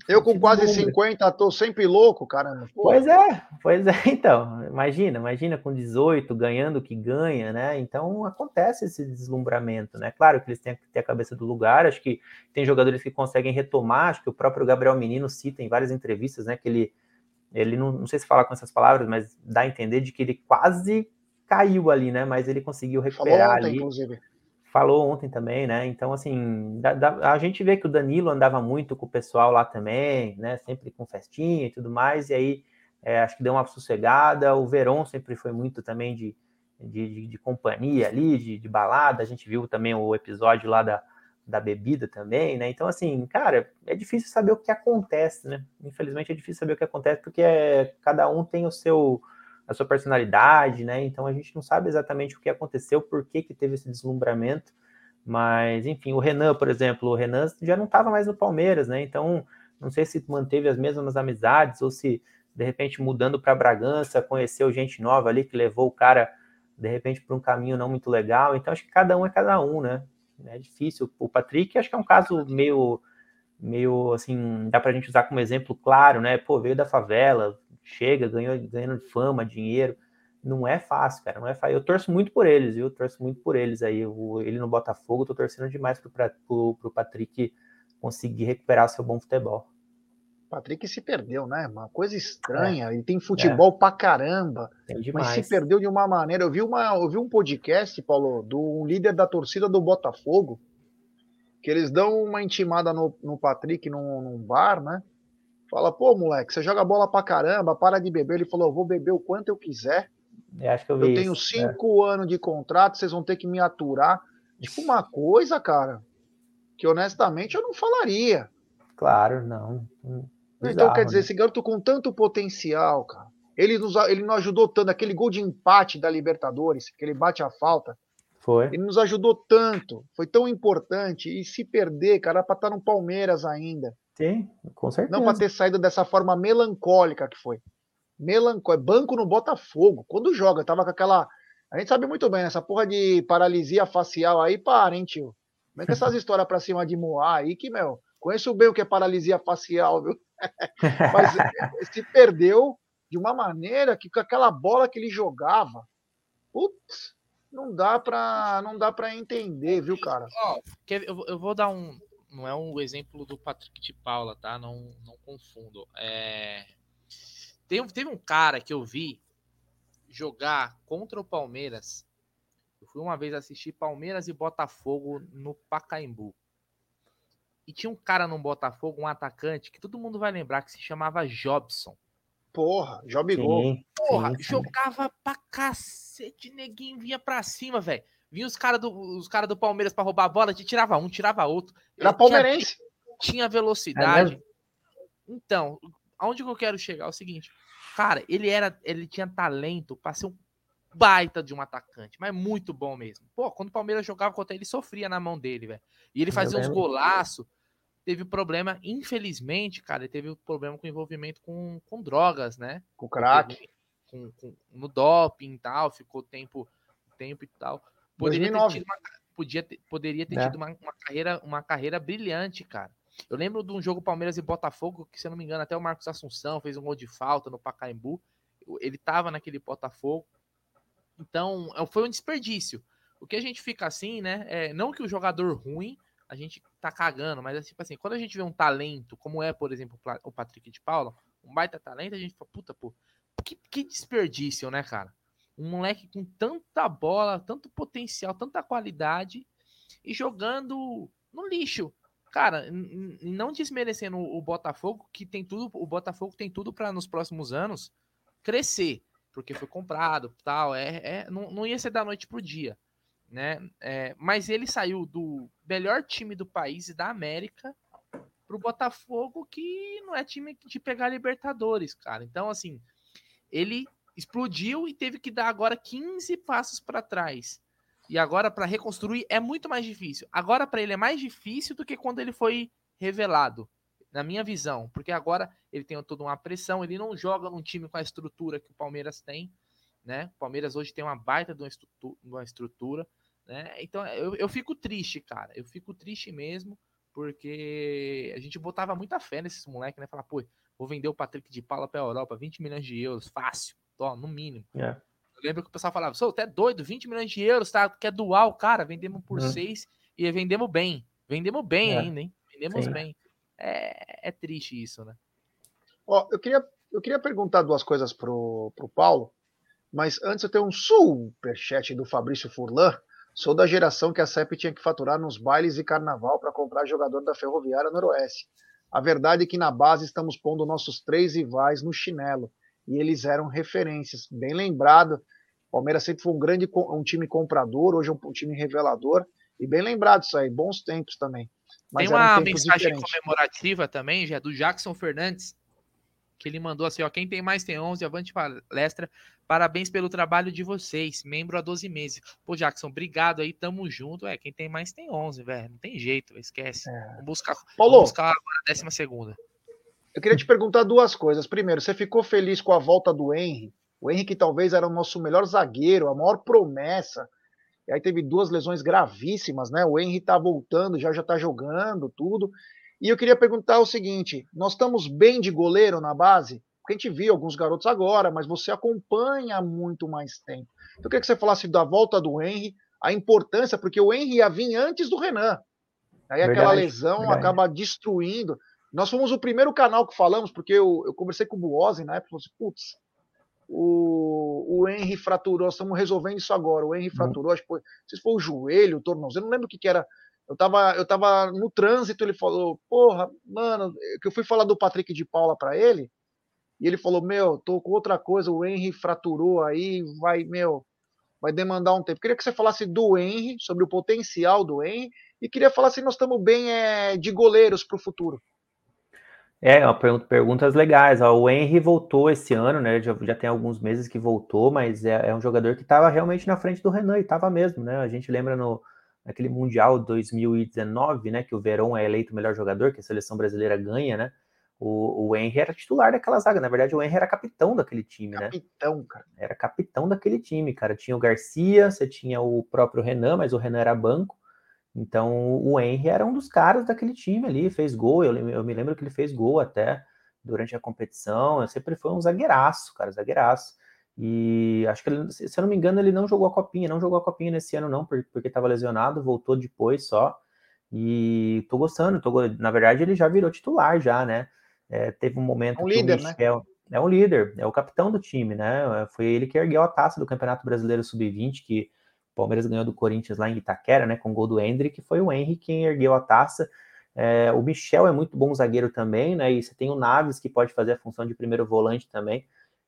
Eu com quase número. 50 tô sempre louco, caramba. Pô. Pois é, pois é, então, imagina, imagina com 18 ganhando o que ganha, né? Então acontece esse deslumbramento, né? Claro que eles têm que ter a cabeça do lugar, acho que tem jogadores que conseguem retomar, acho que o próprio Gabriel Menino cita em várias entrevistas, né, que ele ele não, não sei se fala com essas palavras, mas dá a entender de que ele quase caiu ali, né? Mas ele conseguiu recuperar ontem, ali. Inclusive falou ontem também, né? Então, assim, da, da, a gente vê que o Danilo andava muito com o pessoal lá também, né? Sempre com festinha e tudo mais, e aí é, acho que deu uma sossegada. O Verón sempre foi muito também de, de, de, de companhia ali, de, de, balada. A gente viu também o episódio lá da, da bebida também, né? Então, assim, cara, é difícil saber o que acontece, né? Infelizmente é difícil saber o que acontece, porque é, cada um tem o seu a sua personalidade, né? Então a gente não sabe exatamente o que aconteceu, por que, que teve esse deslumbramento. Mas, enfim, o Renan, por exemplo, o Renan já não estava mais no Palmeiras, né? Então, não sei se manteve as mesmas amizades ou se, de repente, mudando para Bragança, conheceu gente nova ali que levou o cara, de repente, para um caminho não muito legal. Então, acho que cada um é cada um, né? É difícil. O Patrick, acho que é um caso meio, meio assim, dá para a gente usar como exemplo claro, né? Pô, veio da favela, chega, ganhou, ganhando fama, dinheiro. Não é fácil, cara, não é fácil. Eu torço muito por eles, viu? Eu torço muito por eles aí. Eu, ele no Botafogo, tô torcendo demais pro, pro, pro Patrick conseguir recuperar seu bom futebol. Patrick se perdeu, né? Uma coisa estranha. É. Ele tem futebol é. pra caramba. Mas se perdeu de uma maneira. Eu vi, uma, eu vi um podcast, Paulo, do um líder da torcida do Botafogo, que eles dão uma intimada no, no Patrick num, num bar, né? Fala, pô, moleque, você joga bola pra caramba, para de beber. Ele falou, eu vou beber o quanto eu quiser. Eu, acho que eu, eu tenho isso, né? cinco é. anos de contrato, vocês vão ter que me aturar. Tipo, uma coisa, cara, que honestamente eu não falaria. Claro, não. Bizarro, então, quer dizer, né? esse garoto com tanto potencial, cara. Ele nos, ele nos ajudou tanto, aquele gol de empate da Libertadores, que ele bate a falta. Foi. Ele nos ajudou tanto, foi tão importante. E se perder, cara, para estar tá no Palmeiras ainda. Sim, com certeza. Não para ter saído dessa forma melancólica que foi. Melancólico. Banco no Botafogo. Quando joga, tava com aquela. A gente sabe muito bem, essa porra de paralisia facial aí, para, hein, tio? Como é que essas histórias pra cima de Moá aí, que, meu, conheço bem o que é paralisia facial, viu? Mas se perdeu de uma maneira que com aquela bola que ele jogava, putz, não dá pra, não dá pra entender, viu, cara? Ó, eu vou dar um, não é um exemplo do Patrick de Paula, tá? Não, não confundo. É... Tem, teve um cara que eu vi jogar contra o Palmeiras. Eu fui uma vez assistir Palmeiras e Botafogo no Pacaembu. E tinha um cara no Botafogo, um atacante, que todo mundo vai lembrar, que se chamava Jobson. Porra, Jobigol. Porra, sim, sim. jogava pra cacete, neguinho vinha pra cima, velho. Vinha os caras do, cara do Palmeiras para roubar a bola, te tirava um, tirava outro. Era palmeirense. Tinha, tinha velocidade. É então, aonde que eu quero chegar é o seguinte, cara, ele era, ele tinha talento para ser um baita de um atacante, mas muito bom mesmo. Pô, quando o Palmeiras jogava contra ele, sofria na mão dele, velho. E ele fazia uns golaços. Teve problema, infelizmente, cara, ele teve problema com envolvimento com, com drogas, né? Com crack. Com, com, no doping e tal, ficou tempo, tempo e tal. Poderia 2009. ter tido uma, podia ter, poderia ter é. tido uma, uma, carreira, uma carreira brilhante, cara. Eu lembro de um jogo Palmeiras e Botafogo, que se eu não me engano, até o Marcos Assunção fez um gol de falta no Pacaembu. Ele tava naquele Botafogo. Então, é, foi um desperdício. O que a gente fica assim, né? É, não que o jogador ruim a gente tá cagando, mas é tipo assim, quando a gente vê um talento, como é, por exemplo, o Patrick de Paula, um baita talento, a gente fala, puta, pô, que, que desperdício, né, cara? Um moleque com tanta bola, tanto potencial, tanta qualidade e jogando no lixo. Cara, não desmerecendo o Botafogo, que tem tudo, o Botafogo tem tudo para nos próximos anos crescer, porque foi comprado, tal, é, é não, não ia ser da noite pro dia, né? É, mas ele saiu do melhor time do país e da América pro Botafogo, que não é time de pegar Libertadores, cara. Então, assim, ele explodiu e teve que dar agora 15 passos para trás. E agora para reconstruir é muito mais difícil. Agora para ele é mais difícil do que quando ele foi revelado, na minha visão, porque agora ele tem toda uma pressão, ele não joga num time com a estrutura que o Palmeiras tem, né? O Palmeiras hoje tem uma baita de uma estrutura, uma estrutura né? Então eu, eu fico triste, cara. Eu fico triste mesmo, porque a gente botava muita fé nesses moleques, né? Falar, pô, vou vender o Patrick de Paula pra Europa, 20 milhões de euros, fácil, ó, no mínimo. É. Eu lembro que o pessoal falava, sou até doido, 20 milhões de euros, tá? Quer doar o cara, vendemos por 6 uhum. e vendemos bem. Vendemos bem é. ainda, hein? Vendemos Sim. bem. É, é triste isso, né? Ó, eu queria, eu queria perguntar duas coisas pro, pro Paulo, mas antes eu tenho um superchat do Fabrício Furlan. Sou da geração que a CEP tinha que faturar nos bailes e carnaval para comprar jogador da Ferroviária Noroeste. A verdade é que na base estamos pondo nossos três rivais no chinelo e eles eram referências. Bem lembrado, o Palmeiras sempre foi um grande um time comprador, hoje é um time revelador. E bem lembrado isso aí, bons tempos também. Mas Tem uma mensagem comemorativa também, já do Jackson Fernandes, que ele mandou assim, ó, quem tem mais tem 11, avante palestra, parabéns pelo trabalho de vocês, membro há 12 meses. Pô, Jackson, obrigado aí, tamo junto, é, quem tem mais tem 11, velho, não tem jeito, esquece. É. Vamos buscar, Paulo, vamos buscar agora a décima segunda. Eu queria te perguntar duas coisas. Primeiro, você ficou feliz com a volta do Henry? O Henry que talvez era o nosso melhor zagueiro, a maior promessa. E aí teve duas lesões gravíssimas, né? O Henry tá voltando, já já tá jogando, tudo. E eu queria perguntar o seguinte: nós estamos bem de goleiro na base? Porque a gente viu alguns garotos agora, mas você acompanha há muito mais tempo. Então eu queria que você falasse da volta do Henry, a importância, porque o Henry ia vir antes do Renan. Aí verdade, aquela lesão verdade. acaba destruindo. Nós fomos o primeiro canal que falamos, porque eu, eu conversei com o Buozzi na época, falou assim, putz, o, o Henry fraturou, estamos resolvendo isso agora, o Henry uhum. fraturou, acho que foi, não sei se foi o joelho, o tornozelo, não lembro o que, que era. Eu tava, eu tava no trânsito, ele falou, porra, mano, que eu fui falar do Patrick de Paula para ele, e ele falou, meu, tô com outra coisa, o Henry fraturou aí, vai, meu, vai demandar um tempo. Queria que você falasse do Henry, sobre o potencial do Henry, e queria falar se nós estamos bem é, de goleiros para o futuro. É, perguntas legais. Ó, o Henry voltou esse ano, né? Já, já tem alguns meses que voltou, mas é, é um jogador que estava realmente na frente do Renan, e estava mesmo, né? A gente lembra no, naquele Mundial 2019, né? Que o Verón é eleito o melhor jogador, que a seleção brasileira ganha, né? O, o Henry era titular daquela zaga. Na verdade, o Henry era capitão daquele time, capitão, né? Capitão, cara. Era capitão daquele time, cara. Tinha o Garcia, você tinha o próprio Renan, mas o Renan era banco. Então o Henry era um dos caras daquele time ali, fez gol. Eu, eu me lembro que ele fez gol até durante a competição. Eu sempre foi um zagueiraço, cara, zagueiraço. E acho que, ele, se eu não me engano, ele não jogou a copinha, não jogou a copinha nesse ano, não, porque estava lesionado, voltou depois só. E tô gostando, tô, na verdade, ele já virou titular, já, né? É, teve um momento. É um líder, né? Michel, né? É um líder, é o capitão do time, né? Foi ele que ergueu a taça do Campeonato Brasileiro Sub-20, que o Palmeiras ganhou do Corinthians lá em Itaquera, né? Com o gol do Hendrick, foi o Henry quem ergueu a taça. É, o Michel é muito bom zagueiro também, né? E você tem o Naves que pode fazer a função de primeiro volante também.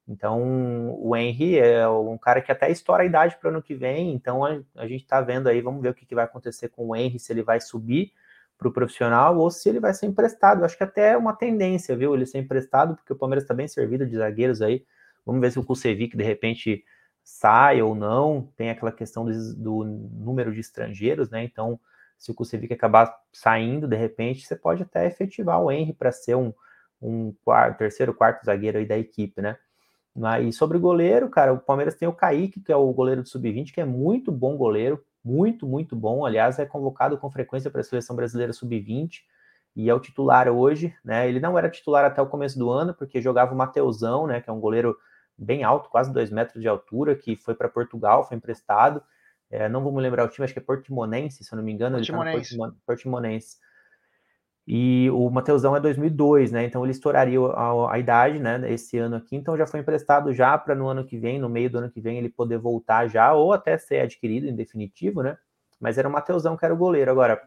Então, o Henry é um cara que até estoura a idade para o ano que vem. Então, a, a gente está vendo aí, vamos ver o que, que vai acontecer com o Henry, se ele vai subir para o profissional ou se ele vai ser emprestado. Acho que até é uma tendência, viu? Ele ser emprestado, porque o Palmeiras está bem servido de zagueiros aí. Vamos ver se o Kusevic, de repente, sai ou não, tem aquela questão do, do número de estrangeiros, né? Então, se o Kusevic acabar saindo de repente, você pode até efetivar o Henry para ser um, um quarto, terceiro, quarto zagueiro aí da equipe, né? E sobre o goleiro, cara, o Palmeiras tem o Kaique, que é o goleiro do Sub-20, que é muito bom goleiro, muito, muito bom. Aliás, é convocado com frequência para a seleção brasileira Sub-20 e é o titular hoje, né? Ele não era titular até o começo do ano, porque jogava o Mateusão, né? Que é um goleiro bem alto, quase dois metros de altura, que foi para Portugal, foi emprestado. É, não vou me lembrar o time, acho que é Portimonense, se eu não me engano. Portimonense. Ele tá Portimonense. E o Mateusão é 2002, né? Então ele estouraria a, a, idade, né? Esse ano aqui. Então já foi emprestado já para no ano que vem, no meio do ano que vem, ele poder voltar já, ou até ser adquirido em definitivo, né? Mas era o Mateusão que era o goleiro. Agora,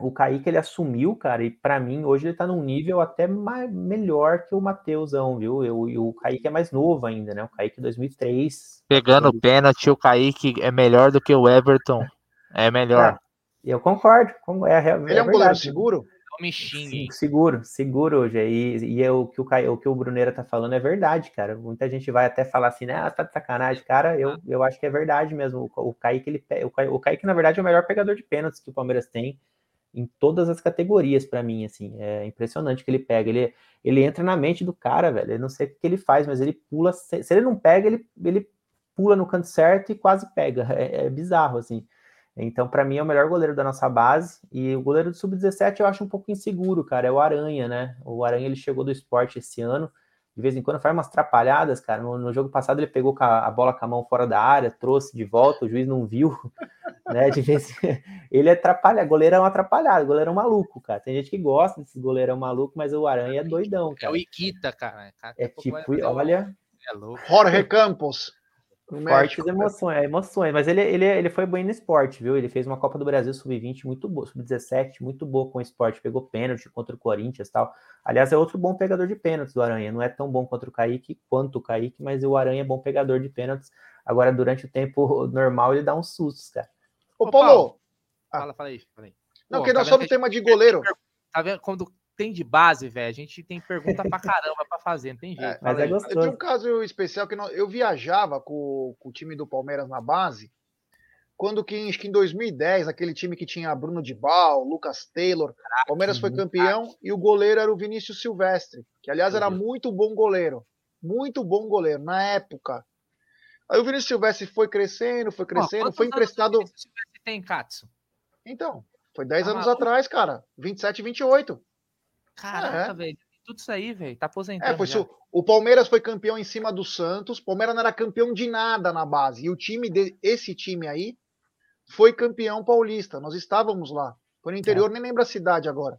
o Kaique ele assumiu, cara, e para mim hoje ele tá num nível até mais, melhor que o Mateusão, viu? Eu, e o Kaique é mais novo ainda, né? O Kaique 2003. É Pegando o pênalti, o Kaique é melhor do que o Everton. É melhor. É, eu concordo. É, é, ele é, é um goleiro seguro? me xingue. Seguro, seguro hoje. E, e é o, que o, o que o Bruneira tá falando é verdade, cara. Muita gente vai até falar assim, né? Ah, tá de sacanagem. Cara, eu, eu acho que é verdade mesmo. O, o Kaique, ele, o, o Kaique, na verdade, é o melhor pegador de pênaltis que o Palmeiras tem em todas as categorias para mim, assim. É impressionante que ele pega. Ele, ele entra na mente do cara, velho. Eu não sei o que ele faz, mas ele pula. Se, se ele não pega, ele, ele pula no canto certo e quase pega. É, é bizarro, assim. Então, para mim, é o melhor goleiro da nossa base. E o goleiro do Sub-17 eu acho um pouco inseguro, cara. É o Aranha, né? O Aranha ele chegou do esporte esse ano. De vez em quando faz umas trapalhadas, cara. No, no jogo passado ele pegou a, a, bola com a mão fora da área, trouxe de volta, o juiz não viu. Né? De vez... ele é atrapalha, goleiro é um atrapalhado, goleiro é um maluco, cara. Tem gente que gosta desse goleirão maluco, mas o Aranha é doidão, cara. É o Iquita, cara. É tipo, olha. É louco. Jorge Campos. Fortes emoções, é, emoções, mas ele, ele, ele foi bem no esporte, viu? Ele fez uma Copa do Brasil sub-20 muito boa, sub-17 muito boa com o esporte, pegou pênalti contra o Corinthians tal. Aliás, é outro bom pegador de pênaltis do Aranha, não é tão bom contra o Kaique quanto o Kaique, mas o Aranha é bom pegador de pênaltis. Agora, durante o tempo normal, ele dá uns sustos, cara. Ô, Paulo! Paulo. Ah. Fala, fala aí, fala aí. Não, Pô, que nós tá somos tema de goleiro. Tá vendo quando tem de base, velho, a gente tem pergunta pra caramba pra fazer, não tem jeito. É, mas é gostoso. Tem um caso especial que eu viajava com, com, o time do Palmeiras na base, quando que, acho que em 2010, aquele time que tinha Bruno de Bal, Lucas Taylor, Caraca, Palmeiras foi campeão caraca. e o goleiro era o Vinícius Silvestre, que aliás era muito bom goleiro, muito bom goleiro na época. Aí o Vinícius Silvestre foi crescendo, foi crescendo, foi emprestado. Vinícius Silvestre tem, Katsu? Então, foi 10 ah, anos atrás, cara, 27 e 28. Caraca, é. velho. Tudo isso aí, velho. Tá aposentado. É, foi o, o Palmeiras foi campeão em cima do Santos. O Palmeiras não era campeão de nada na base. E o time, de, esse time aí, foi campeão paulista. Nós estávamos lá. Foi no interior, é. nem lembro a cidade agora.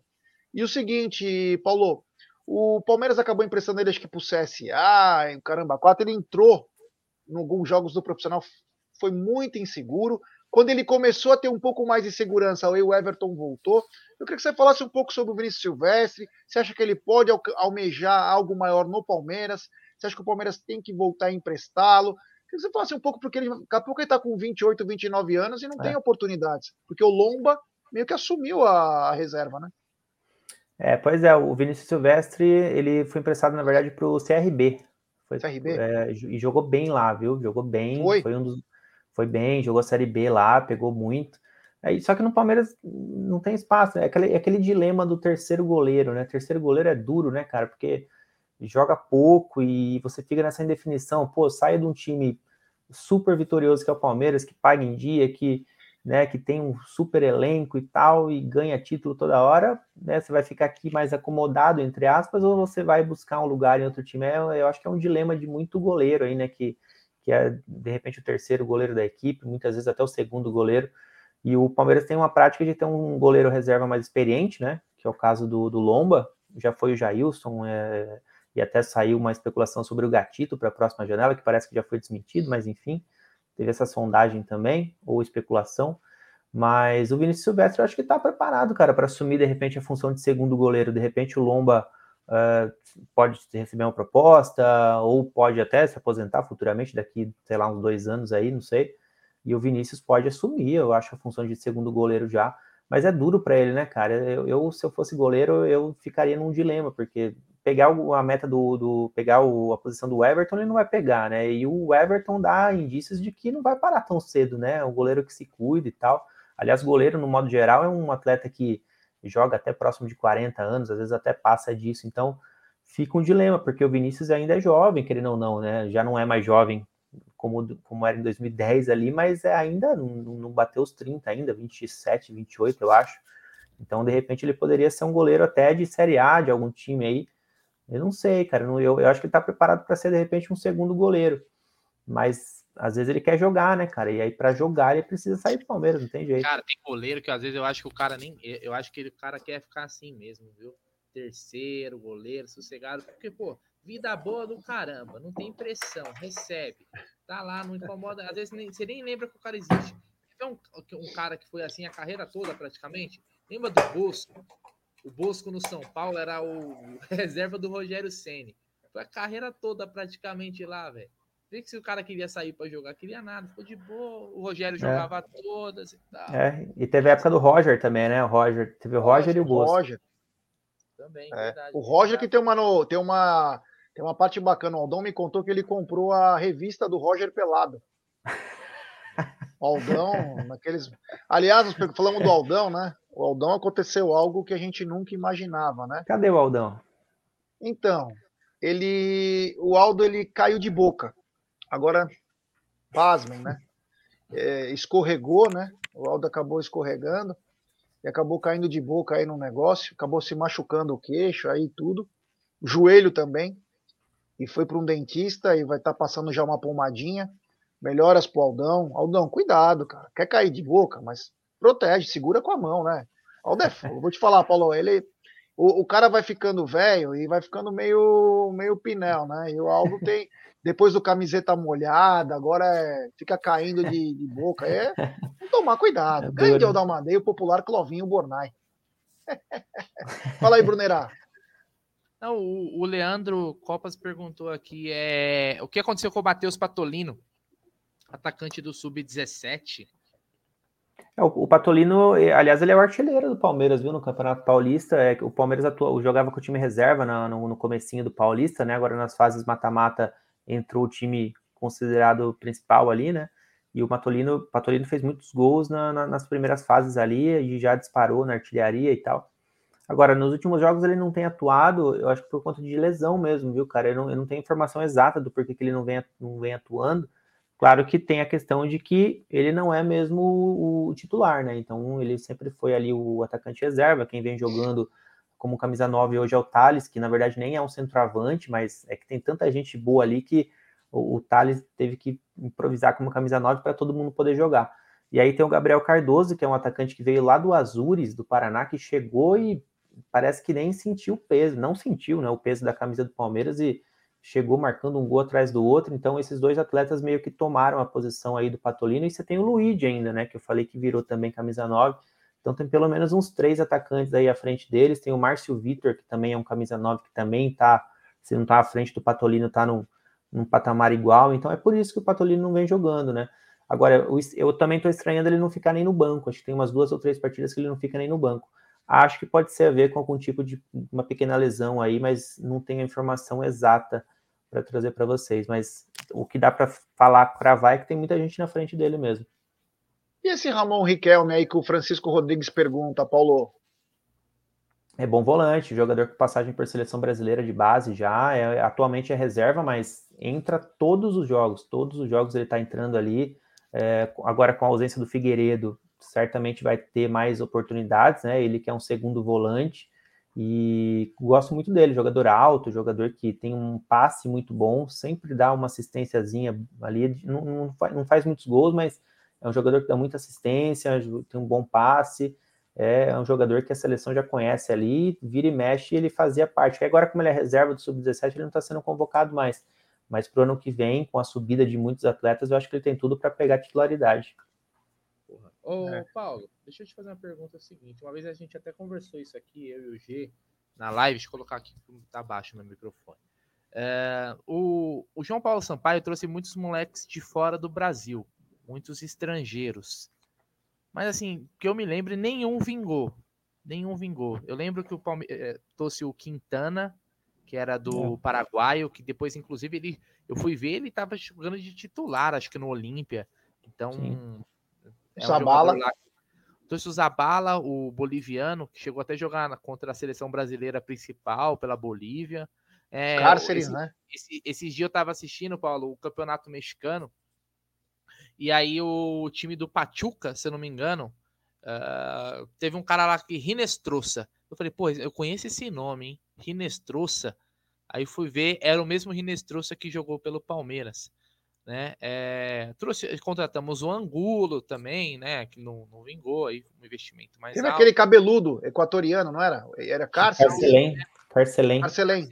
E o seguinte, Paulo, o Palmeiras acabou emprestando ele, acho que pro CSA, caramba, 4. Ele entrou em alguns jogos do profissional, foi muito inseguro. Quando ele começou a ter um pouco mais de segurança, aí o Everton voltou. Eu queria que você falasse um pouco sobre o Vinícius Silvestre. Você acha que ele pode almejar algo maior no Palmeiras? Você acha que o Palmeiras tem que voltar a emprestá-lo? Eu queria que você falasse um pouco, porque ele, daqui a pouco ele está com 28, 29 anos e não é. tem oportunidades. Porque o Lomba meio que assumiu a, a reserva, né? É, pois é, o Vinícius Silvestre, ele foi emprestado, na verdade, para o CRB. Foi, CRB? É, e jogou bem lá, viu? Jogou bem. Foi, foi um dos foi bem, jogou a Série B lá, pegou muito. Aí, só que no Palmeiras não tem espaço, é aquele, é aquele dilema do terceiro goleiro, né? Terceiro goleiro é duro, né, cara? Porque joga pouco e você fica nessa indefinição. Pô, sai de um time super vitorioso que é o Palmeiras, que paga em dia, que, né, que tem um super elenco e tal, e ganha título toda hora, né? Você vai ficar aqui mais acomodado, entre aspas, ou você vai buscar um lugar em outro time? É, eu acho que é um dilema de muito goleiro aí, né? Que que é de repente o terceiro goleiro da equipe, muitas vezes até o segundo goleiro. E o Palmeiras tem uma prática de ter um goleiro reserva mais experiente, né? Que é o caso do, do Lomba, já foi o Jailson, é, e até saiu uma especulação sobre o Gatito para a próxima janela, que parece que já foi desmentido, mas enfim, teve essa sondagem também, ou especulação. Mas o Vinícius Silvestre eu acho que está preparado, cara, para assumir de repente a função de segundo goleiro. De repente o Lomba uh, pode receber uma proposta, ou pode até se aposentar futuramente, daqui, sei lá, uns dois anos aí, não sei. E o Vinícius pode assumir, eu acho, a função de segundo goleiro já. Mas é duro para ele, né, cara? Eu, eu, se eu fosse goleiro, eu ficaria num dilema, porque pegar a meta do, do pegar o, a posição do Everton, ele não vai pegar, né? E o Everton dá indícios de que não vai parar tão cedo, né? O goleiro que se cuida e tal. Aliás, goleiro, no modo geral, é um atleta que joga até próximo de 40 anos, às vezes até passa disso. Então, fica um dilema, porque o Vinícius ainda é jovem, querendo ou não, né? Já não é mais jovem como, como era em 2010 ali, mas é, ainda não, não bateu os 30 ainda, 27, 28, eu acho. Então, de repente, ele poderia ser um goleiro até de Série A, de algum time aí. Eu não sei, cara. Eu, eu acho que ele está preparado para ser, de repente, um segundo goleiro. Mas às vezes ele quer jogar, né, cara? E aí para jogar ele precisa sair do Palmeiras, não tem jeito. Cara, tem goleiro que às vezes eu acho que o cara nem. Eu acho que o cara quer ficar assim mesmo, viu? Terceiro, goleiro, sossegado. Porque, pô, vida boa do caramba, não tem pressão, recebe. Tá lá, não incomoda. Às vezes nem, você nem lembra que o cara existe. Tem um, um cara que foi assim a carreira toda praticamente. Lembra do Bosco? O Bosco no São Paulo era o reserva do Rogério Ceni. Foi a carreira toda praticamente lá, velho. Que se o cara queria sair para jogar, queria nada, ficou de boa. O Rogério é. jogava é. todas e tal. É, e teve a época do Roger também, né? O Roger, teve o Roger, Roger e o Bosco. Roger. Também, é. verdade. O Roger que tem uma, no, tem uma tem uma parte bacana. O Aldão me contou que ele comprou a revista do Roger Pelado. O Aldão, naqueles. Aliás, falamos do Aldão, né? O Aldão aconteceu algo que a gente nunca imaginava, né? Cadê o Aldão? Então, ele. O Aldo ele caiu de boca. Agora, pasmem, né? É, escorregou, né? O Aldo acabou escorregando e acabou caindo de boca aí no negócio, acabou se machucando o queixo aí tudo, o joelho também e foi para um dentista e vai estar tá passando já uma pomadinha. Melhoras pro Aldão. Aldão, cuidado, cara. Quer cair de boca, mas protege, segura com a mão, né? Aldo é fogo. Vou te falar, Paulo, ele. O, o cara vai ficando velho e vai ficando meio, meio pinel, né? E o Aldo tem. Depois do camiseta molhada, agora é, fica caindo de, de boca. É, tomar cuidado. É Grande Aldão Madeira, o popular Clovinho Bornai. Fala aí, Brunerá. Não, o, o, Leandro Copas perguntou aqui é, o que aconteceu com o Matheus Patolino, atacante do Sub-17. É, o, o, Patolino, aliás, ele é o artilheiro do Palmeiras, viu, no Campeonato Paulista. É, o Palmeiras atua, jogava com o time reserva na, no, no comecinho do Paulista, né? Agora nas fases mata-mata entrou o time considerado principal ali, né? E o Patolino, Patolino fez muitos gols na, na, nas primeiras fases ali e já disparou na artilharia e tal. Agora, nos últimos jogos ele não tem atuado, eu acho que por conta de lesão mesmo, viu, cara? Eu não, eu não tenho informação exata do porquê que ele não vem, não vem atuando. Claro que tem a questão de que ele não é mesmo o, o titular, né? Então ele sempre foi ali o atacante reserva, quem vem jogando como camisa 9 hoje é o Thales, que na verdade nem é um centroavante, mas é que tem tanta gente boa ali que o, o Thales teve que improvisar como camisa 9 para todo mundo poder jogar. E aí tem o Gabriel Cardoso, que é um atacante que veio lá do Azures, do Paraná, que chegou e parece que nem sentiu o peso, não sentiu né, o peso da camisa do Palmeiras e chegou marcando um gol atrás do outro. Então, esses dois atletas meio que tomaram a posição aí do Patolino. E você tem o Luigi ainda, né? Que eu falei que virou também camisa 9. Então, tem pelo menos uns três atacantes aí à frente deles. Tem o Márcio Vitor, que também é um camisa 9, que também tá, se não tá à frente do Patolino, tá num, num patamar igual. Então, é por isso que o Patolino não vem jogando, né? Agora, eu também tô estranhando ele não ficar nem no banco. Acho que tem umas duas ou três partidas que ele não fica nem no banco. Acho que pode ser a ver com algum tipo de uma pequena lesão aí, mas não tenho a informação exata para trazer para vocês. Mas o que dá para falar, cravar, é que tem muita gente na frente dele mesmo. E esse Ramon Riquelme aí que o Francisco Rodrigues pergunta, Paulo? É bom volante, jogador com passagem por seleção brasileira de base já, é, atualmente é reserva, mas entra todos os jogos, todos os jogos ele está entrando ali. É, agora com a ausência do Figueiredo, certamente vai ter mais oportunidades, né? Ele que é um segundo volante e gosto muito dele, jogador alto, jogador que tem um passe muito bom, sempre dá uma assistênciazinha ali, não, não, faz, não faz muitos gols, mas é um jogador que dá muita assistência, tem um bom passe, é um jogador que a seleção já conhece ali, vira e mexe, ele fazia parte. Agora, como ele é reserva do Sub-17, ele não está sendo convocado mais. Mas para o ano que vem, com a subida de muitos atletas, eu acho que ele tem tudo para pegar titularidade. Ô, é. Paulo, deixa eu te fazer uma pergunta seguinte. Uma vez a gente até conversou isso aqui, eu e o G, na live. Deixa eu colocar aqui, tá baixo meu microfone. É, o, o João Paulo Sampaio trouxe muitos moleques de fora do Brasil, muitos estrangeiros. Mas assim, que eu me lembre, nenhum vingou. Nenhum vingou. Eu lembro que o Palmeiras é, trouxe o Quintana, que era do é. Paraguaio, que depois, inclusive, ele. Eu fui ver, ele estava jogando de titular, acho que no Olímpia. Então, Sim. É Zabala. Um Trouxe o Zabala, o boliviano, que chegou até a jogar contra a seleção brasileira principal pela Bolívia. É, Cárceres, esse, né? Esse, esses dias eu estava assistindo, Paulo, o campeonato mexicano. E aí o time do Pachuca, se eu não me engano, uh, teve um cara lá que Rinestrosa. Eu falei, pô, eu conheço esse nome, hein? Rinestrosa. Aí fui ver, era o mesmo Rinestrosa que jogou pelo Palmeiras. Né? É, trouxe, contratamos o Angulo também, né? Que não, não vingou aí, um investimento mais Teve alto. aquele cabeludo equatoriano, não era? Era? Carcelém. Carcelém. Carcelém.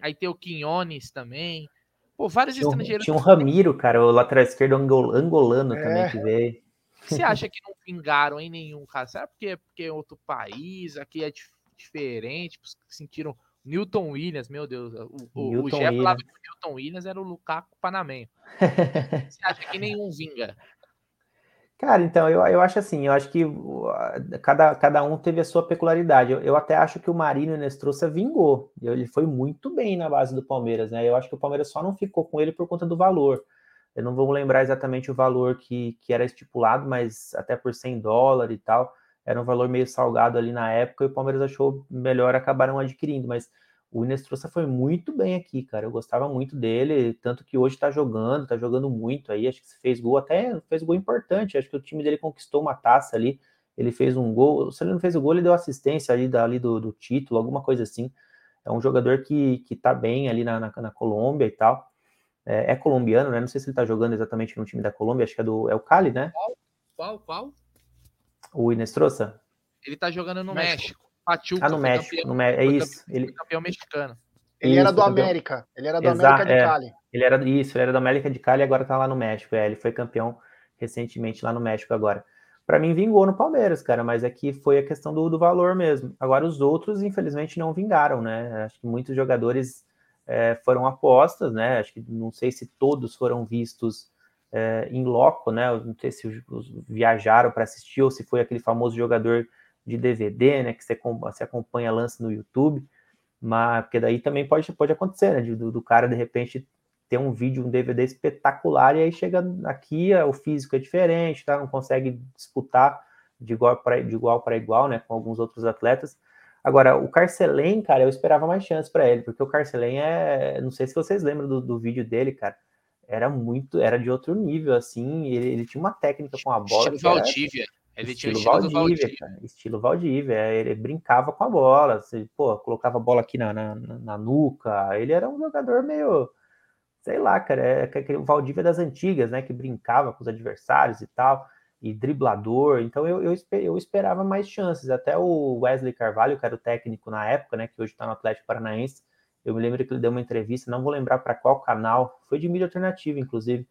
Aí tem o Quinones também. Pô, vários Tinha estrangeiros. tinha um Ramiro, cara, o lateral esquerdo angol- angolano É. também que veio. Você acha que não vingaram em nenhum caso? Será porque, porque é outro país, aqui é dif- diferente, sentiram Newton Williams, meu Deus, o, o, o Jeff falava que o Newton Williams era o Lukaku panamenho. Você acha que nenhum vinga? Cara, então, eu, eu acho assim, eu acho que a- cada, cada um teve a sua peculiaridade. Eu, eu até acho que o Marinho Nestroça vingou. Ele foi muito bem na base do Palmeiras, né? Eu acho que o Palmeiras só não ficou com ele por conta do valor. Eu não vou lembrar exatamente o valor que, que era estipulado, mas até por 100 dólares e tal, era um valor meio salgado ali na época e o Palmeiras achou melhor, acabaram adquirindo. Mas o Inestrosa foi muito bem aqui, cara. Eu gostava muito dele, tanto que hoje tá jogando, tá jogando muito aí. Acho que fez gol, até fez gol importante. Acho que o time dele conquistou uma taça ali. Ele fez um gol. Se ele não fez o gol, ele deu assistência ali, dali do, do título, alguma coisa assim. É um jogador que, que tá bem ali na, na, na Colômbia e tal. É, é colombiano, né? Não sei se ele tá jogando exatamente no time da Colômbia, acho que é, do, é o Cali, né? Qual, qual? O Inestrosa? Ele tá jogando no México. México. Pachuca, Ah, no México. campeão- No, Mé- é isso. campeão- Ele, campeão mexicano. Ele Isso, era do campeão. América. Ele era do Exa- América de é. Cali. Ele era isso, ele era da América de Cali e agora tá lá no México. É, ele foi campeão recentemente lá no México agora. Para mim vingou no Palmeiras, cara, mas aqui foi a questão do, do valor mesmo. Agora os outros, infelizmente, não vingaram, né? Acho que muitos jogadores é, foram apostas, né? Acho que não sei se todos foram vistos é, em loco, né? Não sei se viajaram para assistir ou se foi aquele famoso jogador de DVD, né? Que você, você acompanha lance no YouTube. Mas porque daí também pode, pode acontecer, né? Do, do cara de repente ter um vídeo, um DVD espetacular, e aí chega aqui, é, o físico é diferente, tá? Não consegue disputar de igual para igual para igual, né? Com alguns outros atletas. Agora, o Carcelém, cara, eu esperava mais chance para ele, porque o Carcelém é. Não sei se vocês lembram do, do vídeo dele, cara. Era muito, era de outro nível, assim. Ele, ele tinha uma técnica com a bola. Estilo Valdívia. Ele tinha estilo estilo do Valdívia, Valdívia. cara. Estilo Valdívia. é, Ele brincava com a bola. Você, pô, colocava a bola aqui na, na, na- nuca. Ele era um jogador meio. Sei lá, cara. É aquele Valdívia das antigas, né? Que brincava com os adversários e tal. E driblador. Então eu, eu, eu esperava mais chances. Até o Wesley Carvalho, que era o técnico na época, né? Que hoje está no Atlético Paranaense. Eu me lembro que ele deu uma entrevista, não vou lembrar para qual canal, foi de mídia alternativa, inclusive.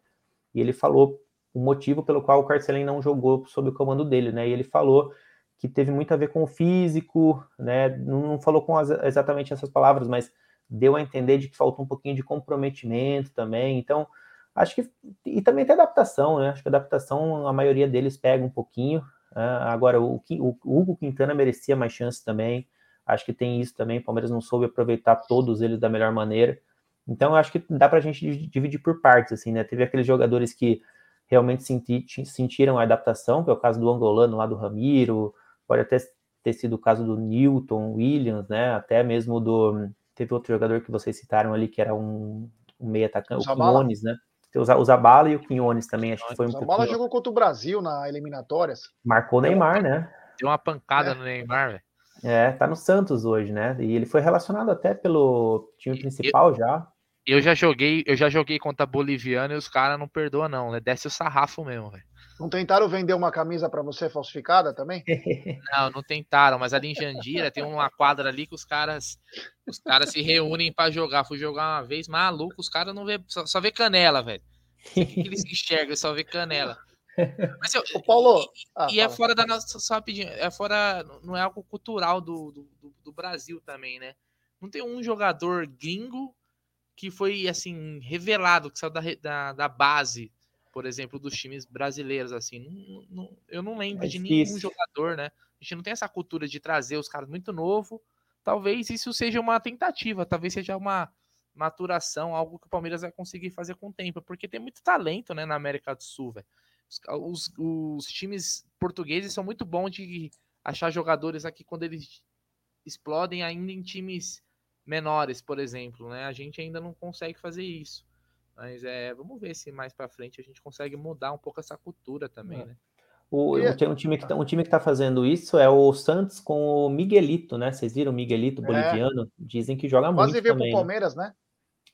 E ele falou o motivo pelo qual o Carcelém não jogou sob o comando dele, né? E ele falou que teve muito a ver com o físico, né? Não, falou com as- exatamente essas palavras, mas deu a entender de que faltou um pouquinho de comprometimento também. Então, acho que e também tem adaptação, né? Acho que a adaptação a maioria deles pega um pouquinho. Ah, agora o, o Hugo Quintana merecia mais chance também. Acho que tem isso também. O Palmeiras não soube aproveitar todos eles da melhor maneira. Então, acho que dá para a gente di- dividir por partes, assim, né? Teve aqueles jogadores que realmente senti- sentiram a adaptação, que é o caso do angolano lá do Ramiro, pode até ter sido o caso do Newton Williams, né? Até mesmo do. Teve outro jogador que vocês citaram ali, que era um, um meio atacante, o Zabala. Quinones, né? O Za- o Zabala e o Quinones também, acho que foi um O Zabala jogou contra o Brasil na eliminatórias. Marcou o Neymar, né? Deu uma pancada É. no Neymar, velho. É, tá no Santos hoje, né? E ele foi relacionado até pelo time principal já. Eu já joguei, eu já joguei contra boliviano e os caras não perdoam, não. Né? Desce o sarrafo mesmo, velho. Não tentaram vender uma camisa para você falsificada também? Não, não tentaram, mas ali em Jandira tem uma quadra ali que os caras os caras se reúnem pra jogar. Fui jogar uma vez, maluco, os caras não vê, só, só vê canela, velho. O que, que eles enxergam? Só vê canela. Mas eu, Ô, Paulo. Ah, e é fora da nossa, só rapidinho, é fora, não é algo cultural do, do, do- Brasil também, né? Não tem um jogador gringo que foi, assim, revelado, que saiu da, da, da base, por exemplo, dos times brasileiros, assim. Não- não- eu não lembro É de nenhum jogador, né? A gente não tem essa cultura de trazer os caras muito novo. Talvez isso seja uma tentativa, talvez seja uma maturação, algo que o Palmeiras vai conseguir fazer com o tempo, porque tem muito talento, né, na América do Sul, velho. Os, os- times portugueses são muito bons de achar jogadores aqui quando eles explodem ainda em times menores, por exemplo, né? A gente ainda não consegue fazer isso. Mas é, vamos ver se mais pra frente a gente consegue mudar um pouco essa cultura também, É. né? O, E- tem um time que tá, um time que tá fazendo isso é o Santos com o Miguelito, né? Vocês viram o Miguelito É. boliviano? Dizem que joga Quase muito veio também. pro né? Palmeiras, né?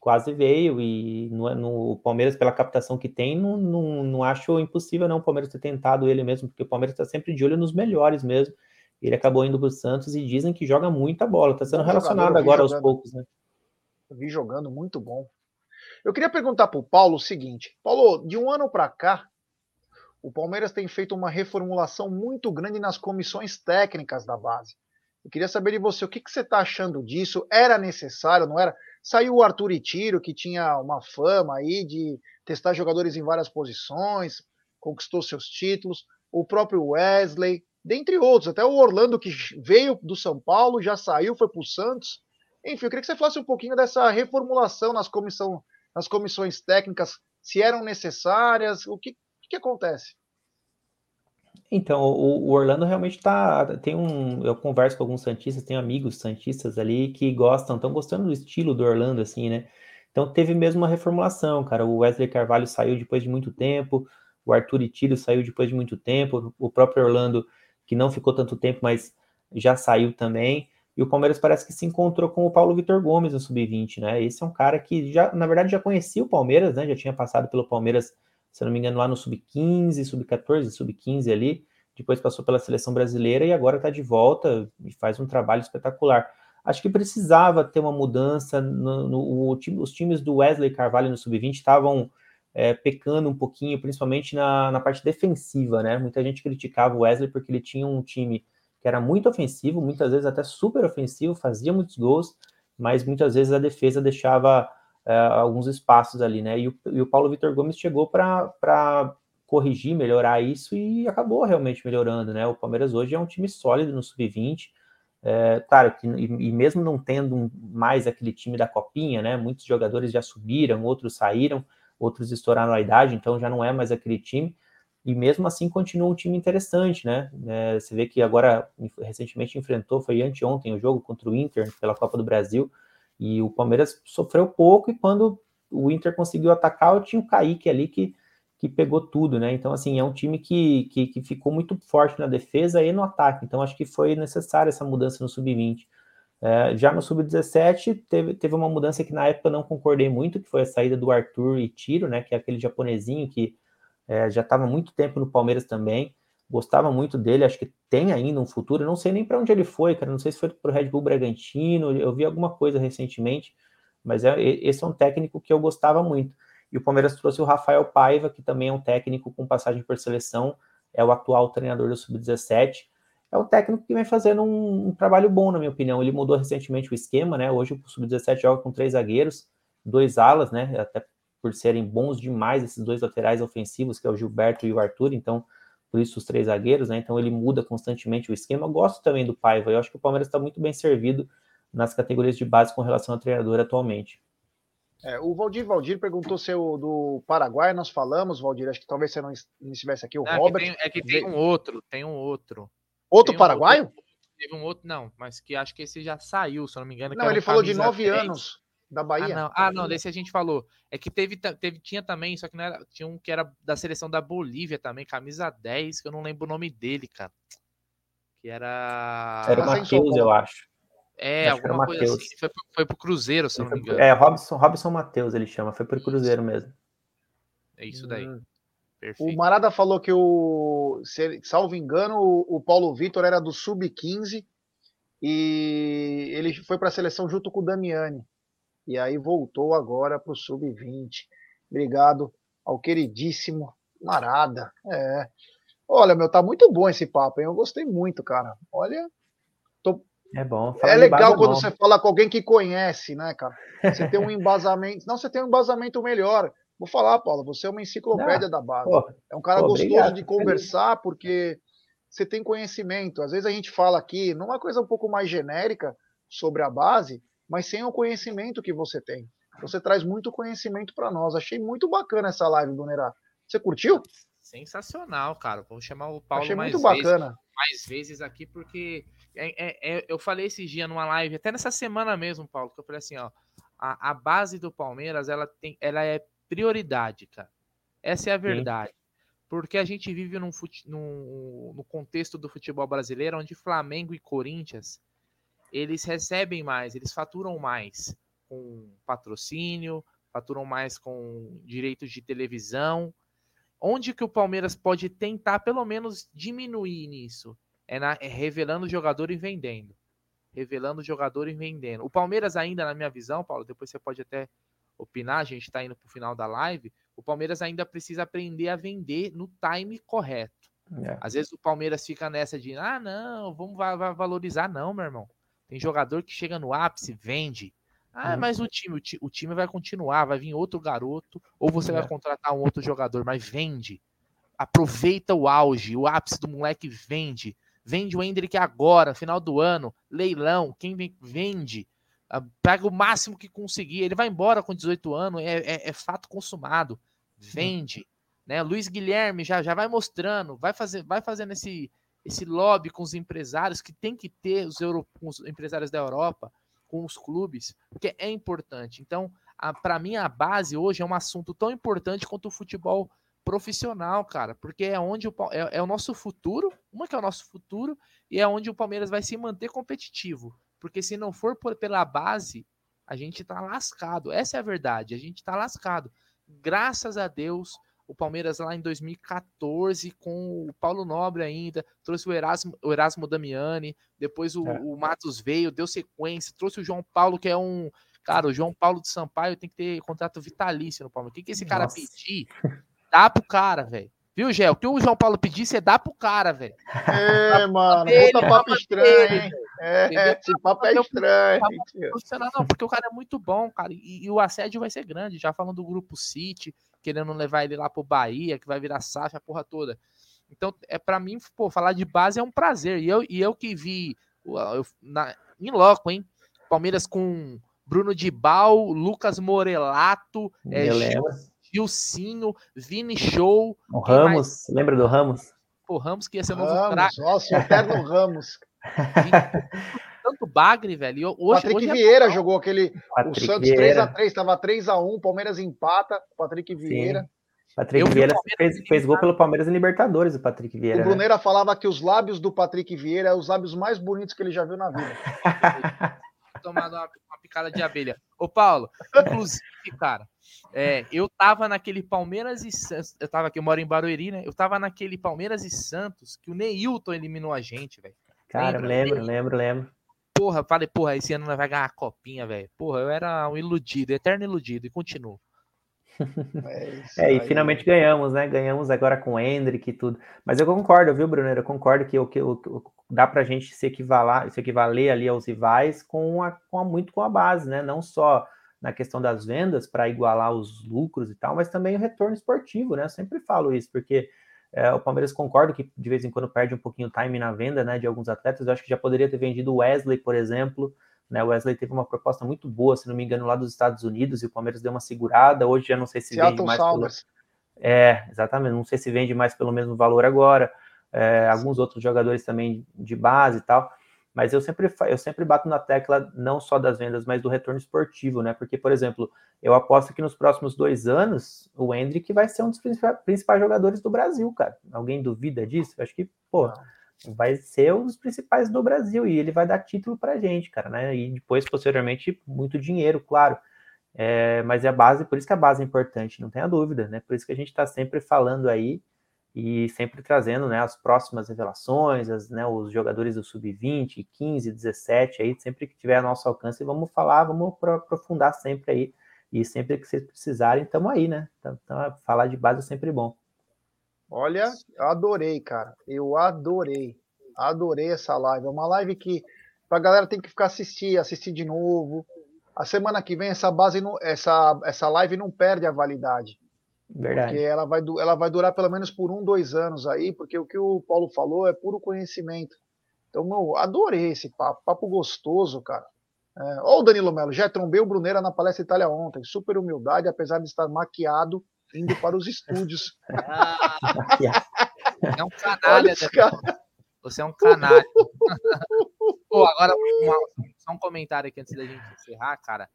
Quase veio, e no, no Palmeiras, pela captação que tem, não, não, não acho impossível não o Palmeiras ter tentado ele mesmo, porque o Palmeiras está sempre de olho nos melhores mesmo. Ele acabou indo para o Santos e dizem que joga muita bola, está sendo relacionado agora jogando, aos poucos, né? Vi jogando muito bom. Eu queria perguntar para o Paulo o seguinte: Paulo, de um ano para cá, o Palmeiras tem feito uma reformulação muito grande nas comissões técnicas da base. Eu queria saber de você, o que, que você está achando disso? Era necessário, não era? Saiu o Arthur Itiro, que tinha uma fama aí de testar jogadores em várias posições, conquistou seus títulos, o próprio Wesley, dentre outros, até o Orlando que veio do São Paulo, já saiu, foi para o Santos. Enfim, eu queria que você falasse um pouquinho dessa reformulação nas, comissão, nas comissões técnicas, se eram necessárias, o que, que acontece? Então, o, o Orlando realmente tá. Tem um. Eu converso com alguns Santistas, tenho amigos Santistas ali que gostam, estão gostando do estilo do Orlando, assim, né? Então teve mesmo uma reformulação, cara. O Wesley Carvalho saiu depois de muito tempo, o Arthur Itílio saiu depois de muito tempo, o próprio Orlando, que não ficou tanto tempo, mas já saiu também. E o Palmeiras parece que se encontrou com o Paulo Vitor Gomes no Sub-20, né? Esse é um cara que já, na verdade, já conhecia o Palmeiras, né? Já tinha passado pelo Palmeiras se não me engano, lá no sub-15, sub-14, sub-15 ali, depois passou pela seleção brasileira e agora está de volta e faz um trabalho espetacular. Acho que precisava ter uma mudança. No, no, os times do Wesley Carvalho no sub-20 estavam é, pecando um pouquinho, principalmente na, na parte defensiva, né? Muita gente criticava o Wesley porque ele tinha um time que era muito ofensivo, muitas vezes até super ofensivo, fazia muitos gols, mas muitas vezes a defesa deixava é, alguns espaços ali, né? E o, e o Paulo Vitor Gomes chegou para corrigir, melhorar isso e acabou realmente melhorando, né? O Palmeiras hoje é um time sólido no sub-20. É, claro que e, e, mesmo não tendo mais aquele time da copinha, né? Muitos jogadores já subiram, outros saíram, outros estouraram a idade, então já não é mais aquele time. E mesmo assim continua um time interessante, né? É, você vê que agora recentemente enfrentou, foi anteontem o jogo contra o Inter pela Copa do Brasil. E o Palmeiras sofreu pouco e quando o Inter conseguiu atacar, eu tinha o Kaique ali que, que pegou tudo, né? Então, assim, é um time que, que, que ficou muito forte na defesa e no ataque. Então, acho que foi necessária essa mudança no sub-20. É, já no sub-17, teve, teve uma mudança que na época não concordei muito, que foi a saída do Arthur e Tiro, né? Que é aquele japonesinho que é, já estava muito tempo no Palmeiras também gostava muito dele, acho que tem ainda um futuro, não sei nem para onde ele foi, cara, não sei se foi para o Red Bull Bragantino, eu vi alguma coisa recentemente, mas é, esse é um técnico que eu gostava muito. E o Palmeiras trouxe o Rafael Paiva, que também é um técnico com passagem por seleção, é o atual treinador do Sub-17. É um técnico que vem fazendo um, um, trabalho bom, na minha opinião. Ele mudou recentemente o esquema, né? Hoje o Sub-17 joga com três zagueiros, dois alas, né? Até por serem bons demais esses dois laterais ofensivos, que é o Gilberto e o Arthur. Então, por isso os três zagueiros, né? Então ele muda constantemente o esquema. Eu gosto também do Paiva, eu acho que o Palmeiras está muito bem servido nas categorias de base com relação ao treinador atualmente. É, o Valdir Valdir perguntou se o do Paraguai nós falamos, Valdir, acho que talvez você não estivesse aqui, o não, Robert. É que, tem, é que tem, um outro, tem um outro. Outro um paraguaio? Outro, teve um outro, não, mas que acho que esse já saiu, se eu não me engano. Não, ele falou de nove anos da Bahia. Ah não. ah, não, desse a gente falou. É que teve, teve tinha também, só que não era, tinha um que era da seleção da Bolívia também, camisa 10, que eu não lembro o nome dele, cara. Que era. Era o Matheus, eu acho. É, acho alguma coisa assim. Foi, foi pro Cruzeiro, se eu não me engano. É, Robson, Robson Matheus ele chama, foi pro Cruzeiro mesmo. É isso daí. Hum. O Marada falou que o, salvo engano, o Paulo Vitor era do sub-15 e ele foi para a seleção junto com o Damiani e aí voltou agora para o sub-20. Obrigado ao queridíssimo Marada. É. Olha, meu, tá muito bom esse papo, hein? Eu gostei muito, cara. Olha, tô... É bom. É legal quando você fala com alguém que conhece, né, cara? Você tem um embasamento. Não, você tem um embasamento melhor. Vou falar, Paulo, você é uma enciclopédia Não, da base. Pô, é um cara pô, gostoso obrigado, de conversar, porque você tem conhecimento. Às vezes a gente fala aqui numa coisa um pouco mais genérica sobre a base, mas sem o conhecimento que você tem. Você traz muito conhecimento para nós. Achei muito bacana essa live, Bonerá. Você curtiu? Sensacional, cara. Vou chamar o Paulo Achei mais muito bacana. Vezes, mais vezes aqui, porque é, é, é, eu falei esse dia numa live, até nessa semana mesmo, Paulo, que eu falei assim, ó, a, a base do Palmeiras, ela, tem, ela é prioridade, cara. Essa é a verdade. Sim. Porque a gente vive num, num, no contexto do futebol brasileiro, onde Flamengo e Corinthians eles recebem mais, eles faturam mais com patrocínio, faturam mais com direitos de televisão. Onde que o Palmeiras pode tentar, pelo menos, diminuir nisso? É, na, é revelando o jogador e vendendo. Revelando o jogador e vendendo. O Palmeiras ainda, na minha visão, Paulo, depois você pode até opinar, a gente está indo para o final da live, o Palmeiras ainda precisa aprender a vender no time correto. É. Às vezes o Palmeiras fica nessa de, ah, não, vamos valorizar, não, meu irmão. Tem jogador que chega no ápice, vende. Ah, hum. mas o time, o, time vai continuar, vai vir outro garoto, ou você é. vai contratar um outro jogador, mas vende. Aproveita o auge, o ápice do moleque vende. Vende o Hendrick agora, final do ano, leilão, quem vende. Ah, pega o máximo que conseguir. Ele vai embora com 18 anos, é, é, é fato consumado. Vende. Né? Luiz Guilherme já, já vai mostrando, vai, fazer, vai fazendo esse, esse lobby com os empresários que tem que ter os, Euro, os empresários da Europa, com os clubes, porque é importante. Então, para mim, a base hoje é um assunto tão importante quanto o futebol profissional, cara, porque é onde o, é, é o nosso futuro, uma que é o nosso futuro, e é onde o Palmeiras vai se manter competitivo. Porque se não for por, pela base, a gente tá lascado. Essa é a verdade, a gente tá lascado. Graças a Deus, o Palmeiras lá em 2014, com o Paulo Nobre ainda, trouxe o Erasmo, o Erasmo Damiani, depois o, é. o Matos veio, deu sequência, trouxe o João Paulo, que é um. Cara, o João Paulo de Sampaio tem que ter contrato vitalício no Palmeiras. O que, que esse cara Nossa. pedir? Dá pro cara, velho. Viu, Gé? O que o João Paulo pedir, você dá pro cara, velho. É, mano, puta papo estranho, hein? É, esse papo é estranho. Não, porque o cara é muito bom, cara. E, e, o assédio vai ser grande. Já falando do grupo City, querendo levar ele lá pro Bahia, que vai virar SAF, a porra toda. Então, é para mim, pô, falar de base é um prazer. E eu, e eu que vi eu, na, em loco, hein? Palmeiras com Bruno Dibal, Lucas Morelato, é, Gilcinho, Vini Show. O Ramos, mais... lembra do Ramos? O Ramos que ia ser Ramos, novo craque. Nossa, o eterno Ramos. tanto Bagre, velho. Hoje, Patrick hoje é Vieira é... jogou aquele. Patrick o Santos 3x3, estava 3x1, Palmeiras empata, Patrick Vieira. Sim. Patrick eu Vieira fez, fez, gol pelo Palmeiras em Libertadores, o Patrick Vieira. O? Bruneira né? falava que os lábios do Patrick Vieira é os lábios mais bonitos que ele já viu na vida. Tomado uma, uma, picada de abelha. Ô, Paulo, inclusive, cara, é, eu tava naquele Palmeiras e Santos. Eu tava aqui, eu moro em Barueri, né? Eu tava naquele Palmeiras e Santos que o Neilton eliminou a gente, velho. Cara, lembra? lembro, lembro, lembro. Porra, falei, porra, esse ano nós vai ganhar a copinha, velho. Porra, eu era um iludido, eterno iludido, e continuo. É, é e finalmente ganhamos, né? Ganhamos agora com o Hendrick e tudo. Mas eu concordo, viu, Bruno? Eu concordo que o que dá pra gente se equivaler, se equivaler ali aos rivais com a, com a, muito com a base, né? Não só na questão das vendas para igualar os lucros e tal, mas também o retorno esportivo, né? Eu sempre falo isso, porque é, o Palmeiras concordo que de vez em quando perde um pouquinho o time na venda né, de alguns atletas. Eu acho que já poderia ter vendido o Wesley, por exemplo. Né, o Wesley teve uma proposta muito boa, se não me engano, lá dos Estados Unidos, e o Palmeiras deu uma segurada. Hoje já não sei se Seattle vende mais. Pelo... É, exatamente, não sei se vende mais pelo mesmo valor agora. É, alguns outros jogadores também de base e tal. Mas eu sempre, eu sempre bato na tecla não só das vendas, mas do retorno esportivo, né? Porque, por exemplo, eu aposto que nos próximos dois anos o Hendrick vai ser um dos principais jogadores do Brasil, cara. Alguém duvida disso? Eu acho que, pô, vai ser um dos principais do Brasil e ele vai dar título pra gente, cara, né? E depois, posteriormente, muito dinheiro, claro. É, mas é a base, por isso que a base é importante, não tenha dúvida, né? Por isso que a gente está sempre falando aí e sempre trazendo né, as próximas revelações, as, né, os jogadores do sub-20, 15, 17, aí, sempre que tiver nosso alcance, vamos falar, vamos aprofundar sempre aí. E sempre que vocês precisarem, estamos aí, né? Então, então, falar de base é sempre bom. Olha, adorei, cara. Eu adorei. Adorei essa live. É uma live que a galera tem que ficar assistir, assistir de novo. A semana que vem essa base, essa, essa live não perde a validade. Verdade. Porque ela vai, ela vai durar pelo menos por um, dois anos aí, porque o que o Paulo falou é puro conhecimento. Então, meu, adorei esse papo, papo gostoso, cara. É, ó, o Danilo Melo, já trombei o Bruneira na palestra Itália ontem. Super humildade, apesar de estar maquiado, indo para os estúdios. Ah, é um canalha, Você é um canalha. Pô, agora, uma, só um comentário aqui antes da gente encerrar, cara.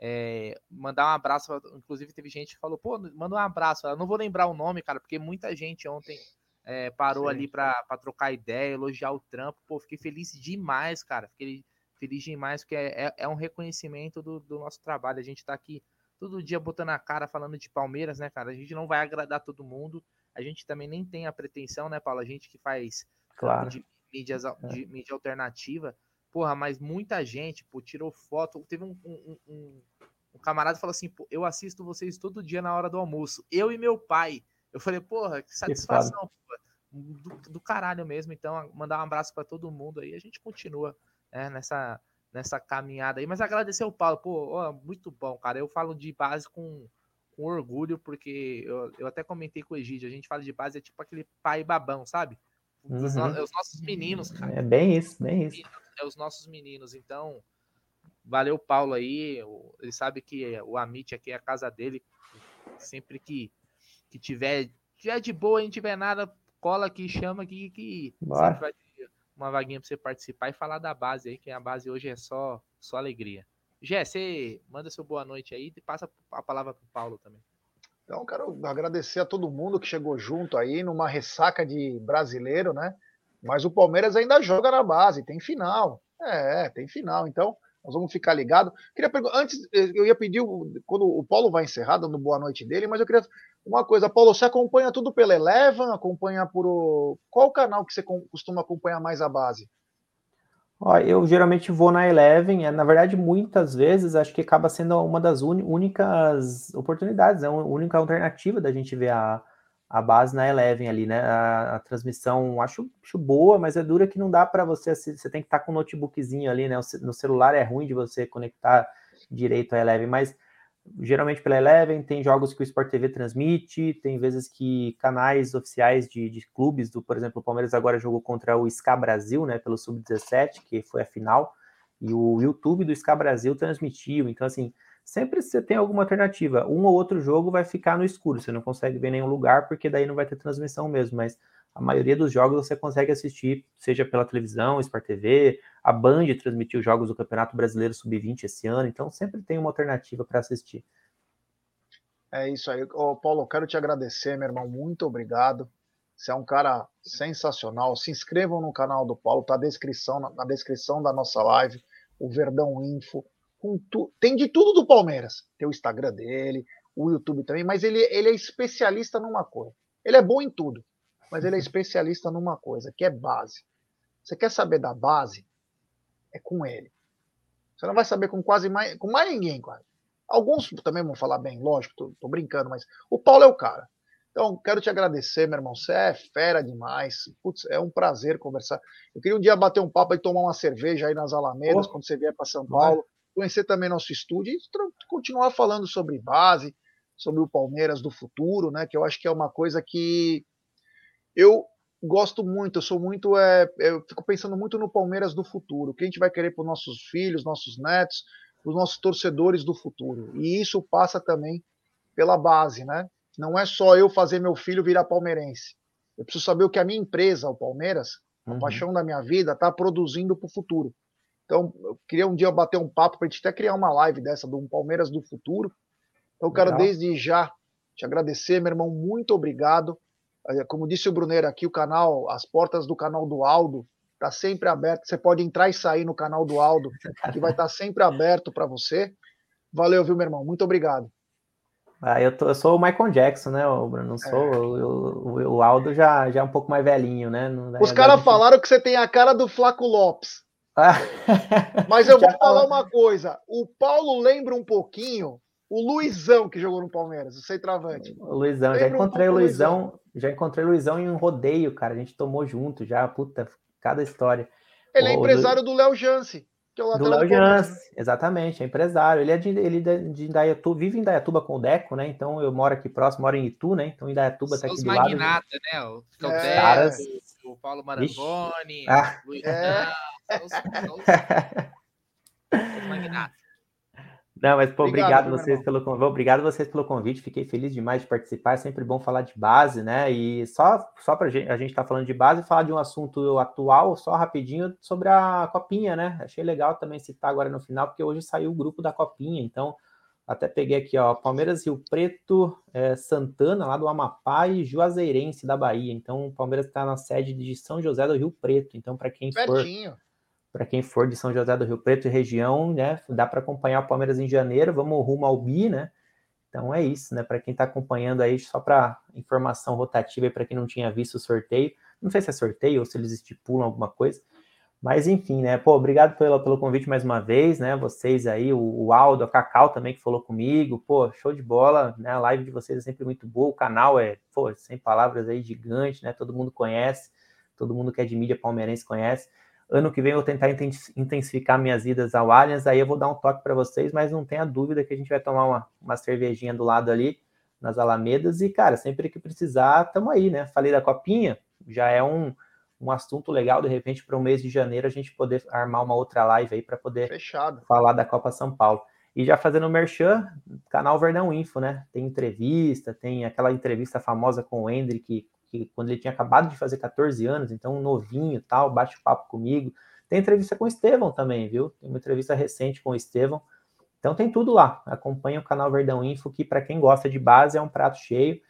É, mandar um abraço. Inclusive, teve gente que falou, pô, manda um abraço. Eu não vou lembrar o nome, cara, porque muita gente ontem é, parou Sim. ali para trocar ideia, elogiar o trampo. Pô, fiquei feliz demais, cara. Fiquei, feliz demais, porque é, é, é um reconhecimento do, do, nosso trabalho. A gente tá aqui todo dia botando a cara, falando de Palmeiras, né, cara? A gente não vai agradar todo mundo. A gente também nem tem a pretensão, né, Paulo? A gente que faz claro. de, mídias, é. de mídia alternativa. Porra, mas muita gente, pô, tirou foto. Teve um, um, um, um camarada que falou assim: eu assisto vocês todo dia na hora do almoço. Eu e meu pai. Eu falei, porra, que satisfação, do, do, caralho mesmo. Então, mandar um abraço para todo mundo aí. A gente continua né, nessa, nessa caminhada aí. Mas agradecer o Paulo, pô, ó, muito bom, cara. Eu falo de base com, com orgulho, porque eu, eu até comentei com o Egídio, a gente fala de base, é tipo aquele pai babão, sabe? Uhum. Os, os nossos meninos, cara. É bem isso, bem isso. É os nossos meninos, então. Valeu, Paulo aí. Ele sabe que o Amit aqui é a casa dele. Sempre que, que tiver, tiver de boa, não tiver nada, cola aqui, chama aqui que sempre vai ter uma vaguinha para você participar e falar da base aí, que a base hoje é só, só alegria. Gé, você manda seu boa noite aí e passa a palavra para o Paulo também. Então, quero agradecer a todo mundo que chegou junto aí numa ressaca de brasileiro, né? Mas o Palmeiras ainda joga na base, tem final. É, tem final. Então, nós vamos ficar ligados. Queria perguntar, antes, eu ia pedir, quando o Paulo vai encerrar, dando boa noite dele, mas eu queria uma coisa, Paulo, você acompanha tudo pela Eleven? Acompanha por. O... Qual canal que você costuma acompanhar mais a base? Ó, eu geralmente vou na Eleven, é, na verdade, muitas vezes acho que acaba sendo uma das únicas oportunidades, é né? a única alternativa da gente ver a, a base na Eleven ali, né? A, a transmissão acho, acho, boa, mas é dura que não dá para você, você tem que estar tá com o notebookzinho ali, né? No celular é ruim de você conectar direito a Eleven, mas geralmente pela Eleven, tem jogos que o Sport TV transmite, tem vezes que canais oficiais de, de clubes, do, por exemplo, o Palmeiras agora jogou contra o SCA Brasil, né, pelo Sub-17, que foi a final, e o YouTube do SCA Brasil transmitiu, então assim, sempre você tem alguma alternativa, um ou outro jogo vai ficar no escuro, você não consegue ver nenhum lugar, porque daí não vai ter transmissão mesmo, mas a maioria dos jogos você consegue assistir, seja pela televisão, Sport TV, a Band transmitiu jogos do Campeonato Brasileiro Sub-20 esse ano, então sempre tem uma alternativa para assistir. É isso aí. Ô, Paulo, quero te agradecer, meu irmão. Muito obrigado. Você é um cara sensacional. Se inscrevam no canal do Paulo, tá na descrição, na, descrição da nossa live, o Verdão Info. Tu... Tem de tudo do Palmeiras. Tem o Instagram dele, o YouTube também, mas ele, ele é especialista numa coisa. Ele é bom em tudo mas ele é especialista numa coisa, que é base. Você quer saber da base? É com ele. Você não vai saber com quase mais, com mais ninguém, quase. Alguns também vão falar bem, lógico, tô, tô brincando, mas o Paulo é o cara. Então, quero te agradecer, meu irmão. Você é fera demais. Putz, é um prazer conversar. Eu queria um dia bater um papo e tomar uma cerveja aí nas Alamedas, oh. quando você vier para São Paulo. Conhecer também nosso estúdio e continuar falando sobre base, sobre o Palmeiras do futuro, né? Que eu acho que é uma coisa que eu gosto muito, eu sou muito, é, eu fico pensando muito no Palmeiras do futuro, o que a gente vai querer para os nossos filhos, nossos netos, os nossos torcedores do futuro. E isso passa também pela base, né? Não é só eu fazer meu filho virar palmeirense. Eu preciso saber o que a minha empresa, o Palmeiras, a uhum. paixão da minha vida, está produzindo para o futuro. Então, eu queria um dia bater um papo para a gente até criar uma live dessa, do Palmeiras do futuro. Então, eu quero Legal. desde já te agradecer, meu irmão, muito obrigado. Como disse o Brunner aqui, o canal, as portas do canal do Aldo está sempre aberto. Você pode entrar e sair no canal do Aldo, que vai estar tá sempre aberto para você. Valeu, viu, meu irmão? Muito obrigado. Ah, eu, tô, eu sou o Michael Jackson, né, Bruno? Não sou. É. O, o, Aldo já, já é um pouco mais velhinho, né? Os caras falaram que você tem a cara do Flaco Lopes. Ah. Mas eu vou falar uma coisa. O Paulo lembra um pouquinho o Luizão que jogou no Palmeiras, o centroavante. O Luizão, já encontrei um o Luizão, Luizão, já encontrei o Luizão em um rodeio, cara. A gente tomou junto já, puta, cada história. Ele é empresário Lu... do Léo Jance. Que é o do Léo Jance, exatamente, é empresário. Ele é de, ele é de Indaiatuba, vive em Indaiatuba com o Deco, né? Então eu moro aqui próximo, moro em Itu, né? Então Indaiatuba tá aqui do lado. magnata, né? O, é. o o Paulo Marangoni, ah. o Luiz é. Não, mas pô, obrigado, obrigado vocês pelo obrigado vocês pelo convite. Fiquei feliz demais de participar. É sempre bom falar de base, né? E só só para a gente estar tá falando de base, falar de um assunto atual, só rapidinho sobre a copinha, né? Achei legal também citar agora no final, porque hoje saiu o grupo da copinha. Então até peguei aqui, ó, Palmeiras Rio Preto, é, Santana lá do Amapá e Juazeirense da Bahia. Então o Palmeiras está na sede de São José do Rio Preto. Então para quem Pertinho. for para quem for de São José do Rio Preto e região, né? Dá para acompanhar o Palmeiras em janeiro, vamos rumo ao bi, né? Então é isso, né? Para quem está acompanhando aí, só para informação rotativa para quem não tinha visto o sorteio, não sei se é sorteio ou se eles estipulam alguma coisa, mas enfim, né? Pô, obrigado pelo, pelo convite mais uma vez, né? Vocês aí, o, o Aldo, a Cacau também que falou comigo, pô, show de bola, né? A live de vocês é sempre muito boa, o canal é, pô, sem palavras aí, gigante, né? Todo mundo conhece, todo mundo que é de mídia palmeirense conhece. Ano que vem eu vou tentar intensificar minhas idas ao Allianz, aí eu vou dar um toque para vocês, mas não tenha dúvida que a gente vai tomar uma, uma cervejinha do lado ali, nas Alamedas, e, cara, sempre que precisar, tamo aí, né? Falei da copinha, já é um, um assunto legal, de repente, para o mês de janeiro, a gente poder armar uma outra live aí para poder Fechado. falar da Copa São Paulo. E já fazendo o merchan, canal Verdão Info, né? Tem entrevista, tem aquela entrevista famosa com o Hendrick, que quando ele tinha acabado de fazer 14 anos, então novinho tal, bate papo comigo. Tem entrevista com o Estevão também, viu? Tem uma entrevista recente com o Estevão. Então tem tudo lá. Acompanha o canal Verdão Info, que para quem gosta de base é um prato cheio.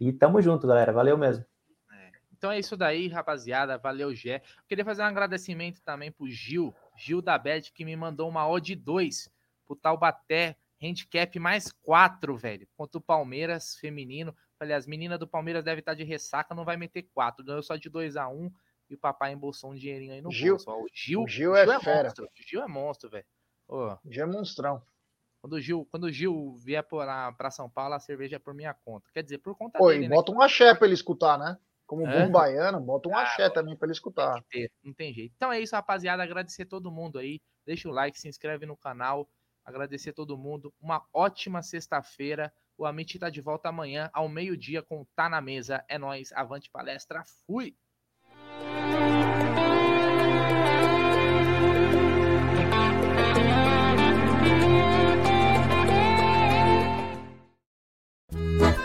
E tamo junto, galera. Valeu mesmo. É. Então é isso daí, rapaziada. Valeu, Gé. Queria fazer um agradecimento também pro Gil, Gil da Bet, que me mandou uma odd 2 pro Taubaté, handicap mais 4, velho, contra o Palmeiras feminino. Falei, as meninas do Palmeiras devem estar de ressaca, não vai meter 4. Ganhou só de 2 a 1 e o papai embolsou um dinheirinho aí no Gil, bolso. O Gil, o Gil, é, Gil é fera. monstro. O Gil é monstro, velho. Oh. Gil é monstrão. Quando o Gil, quando o Gil vier para São Paulo, a cerveja é por minha conta. Quer dizer, por conta Pô, dele, e né? bota um axé para ele escutar, né? Como é? bom baiano, bota um ah, axé também para ele escutar. Tem não tem jeito. Então é isso, rapaziada. Agradecer todo mundo aí. Deixa o like, se inscreve no canal. Agradecer todo mundo. Uma ótima sexta-feira. O Amit tá de volta amanhã ao meio-dia com Tá na Mesa. É nós, avante palestra. Fui.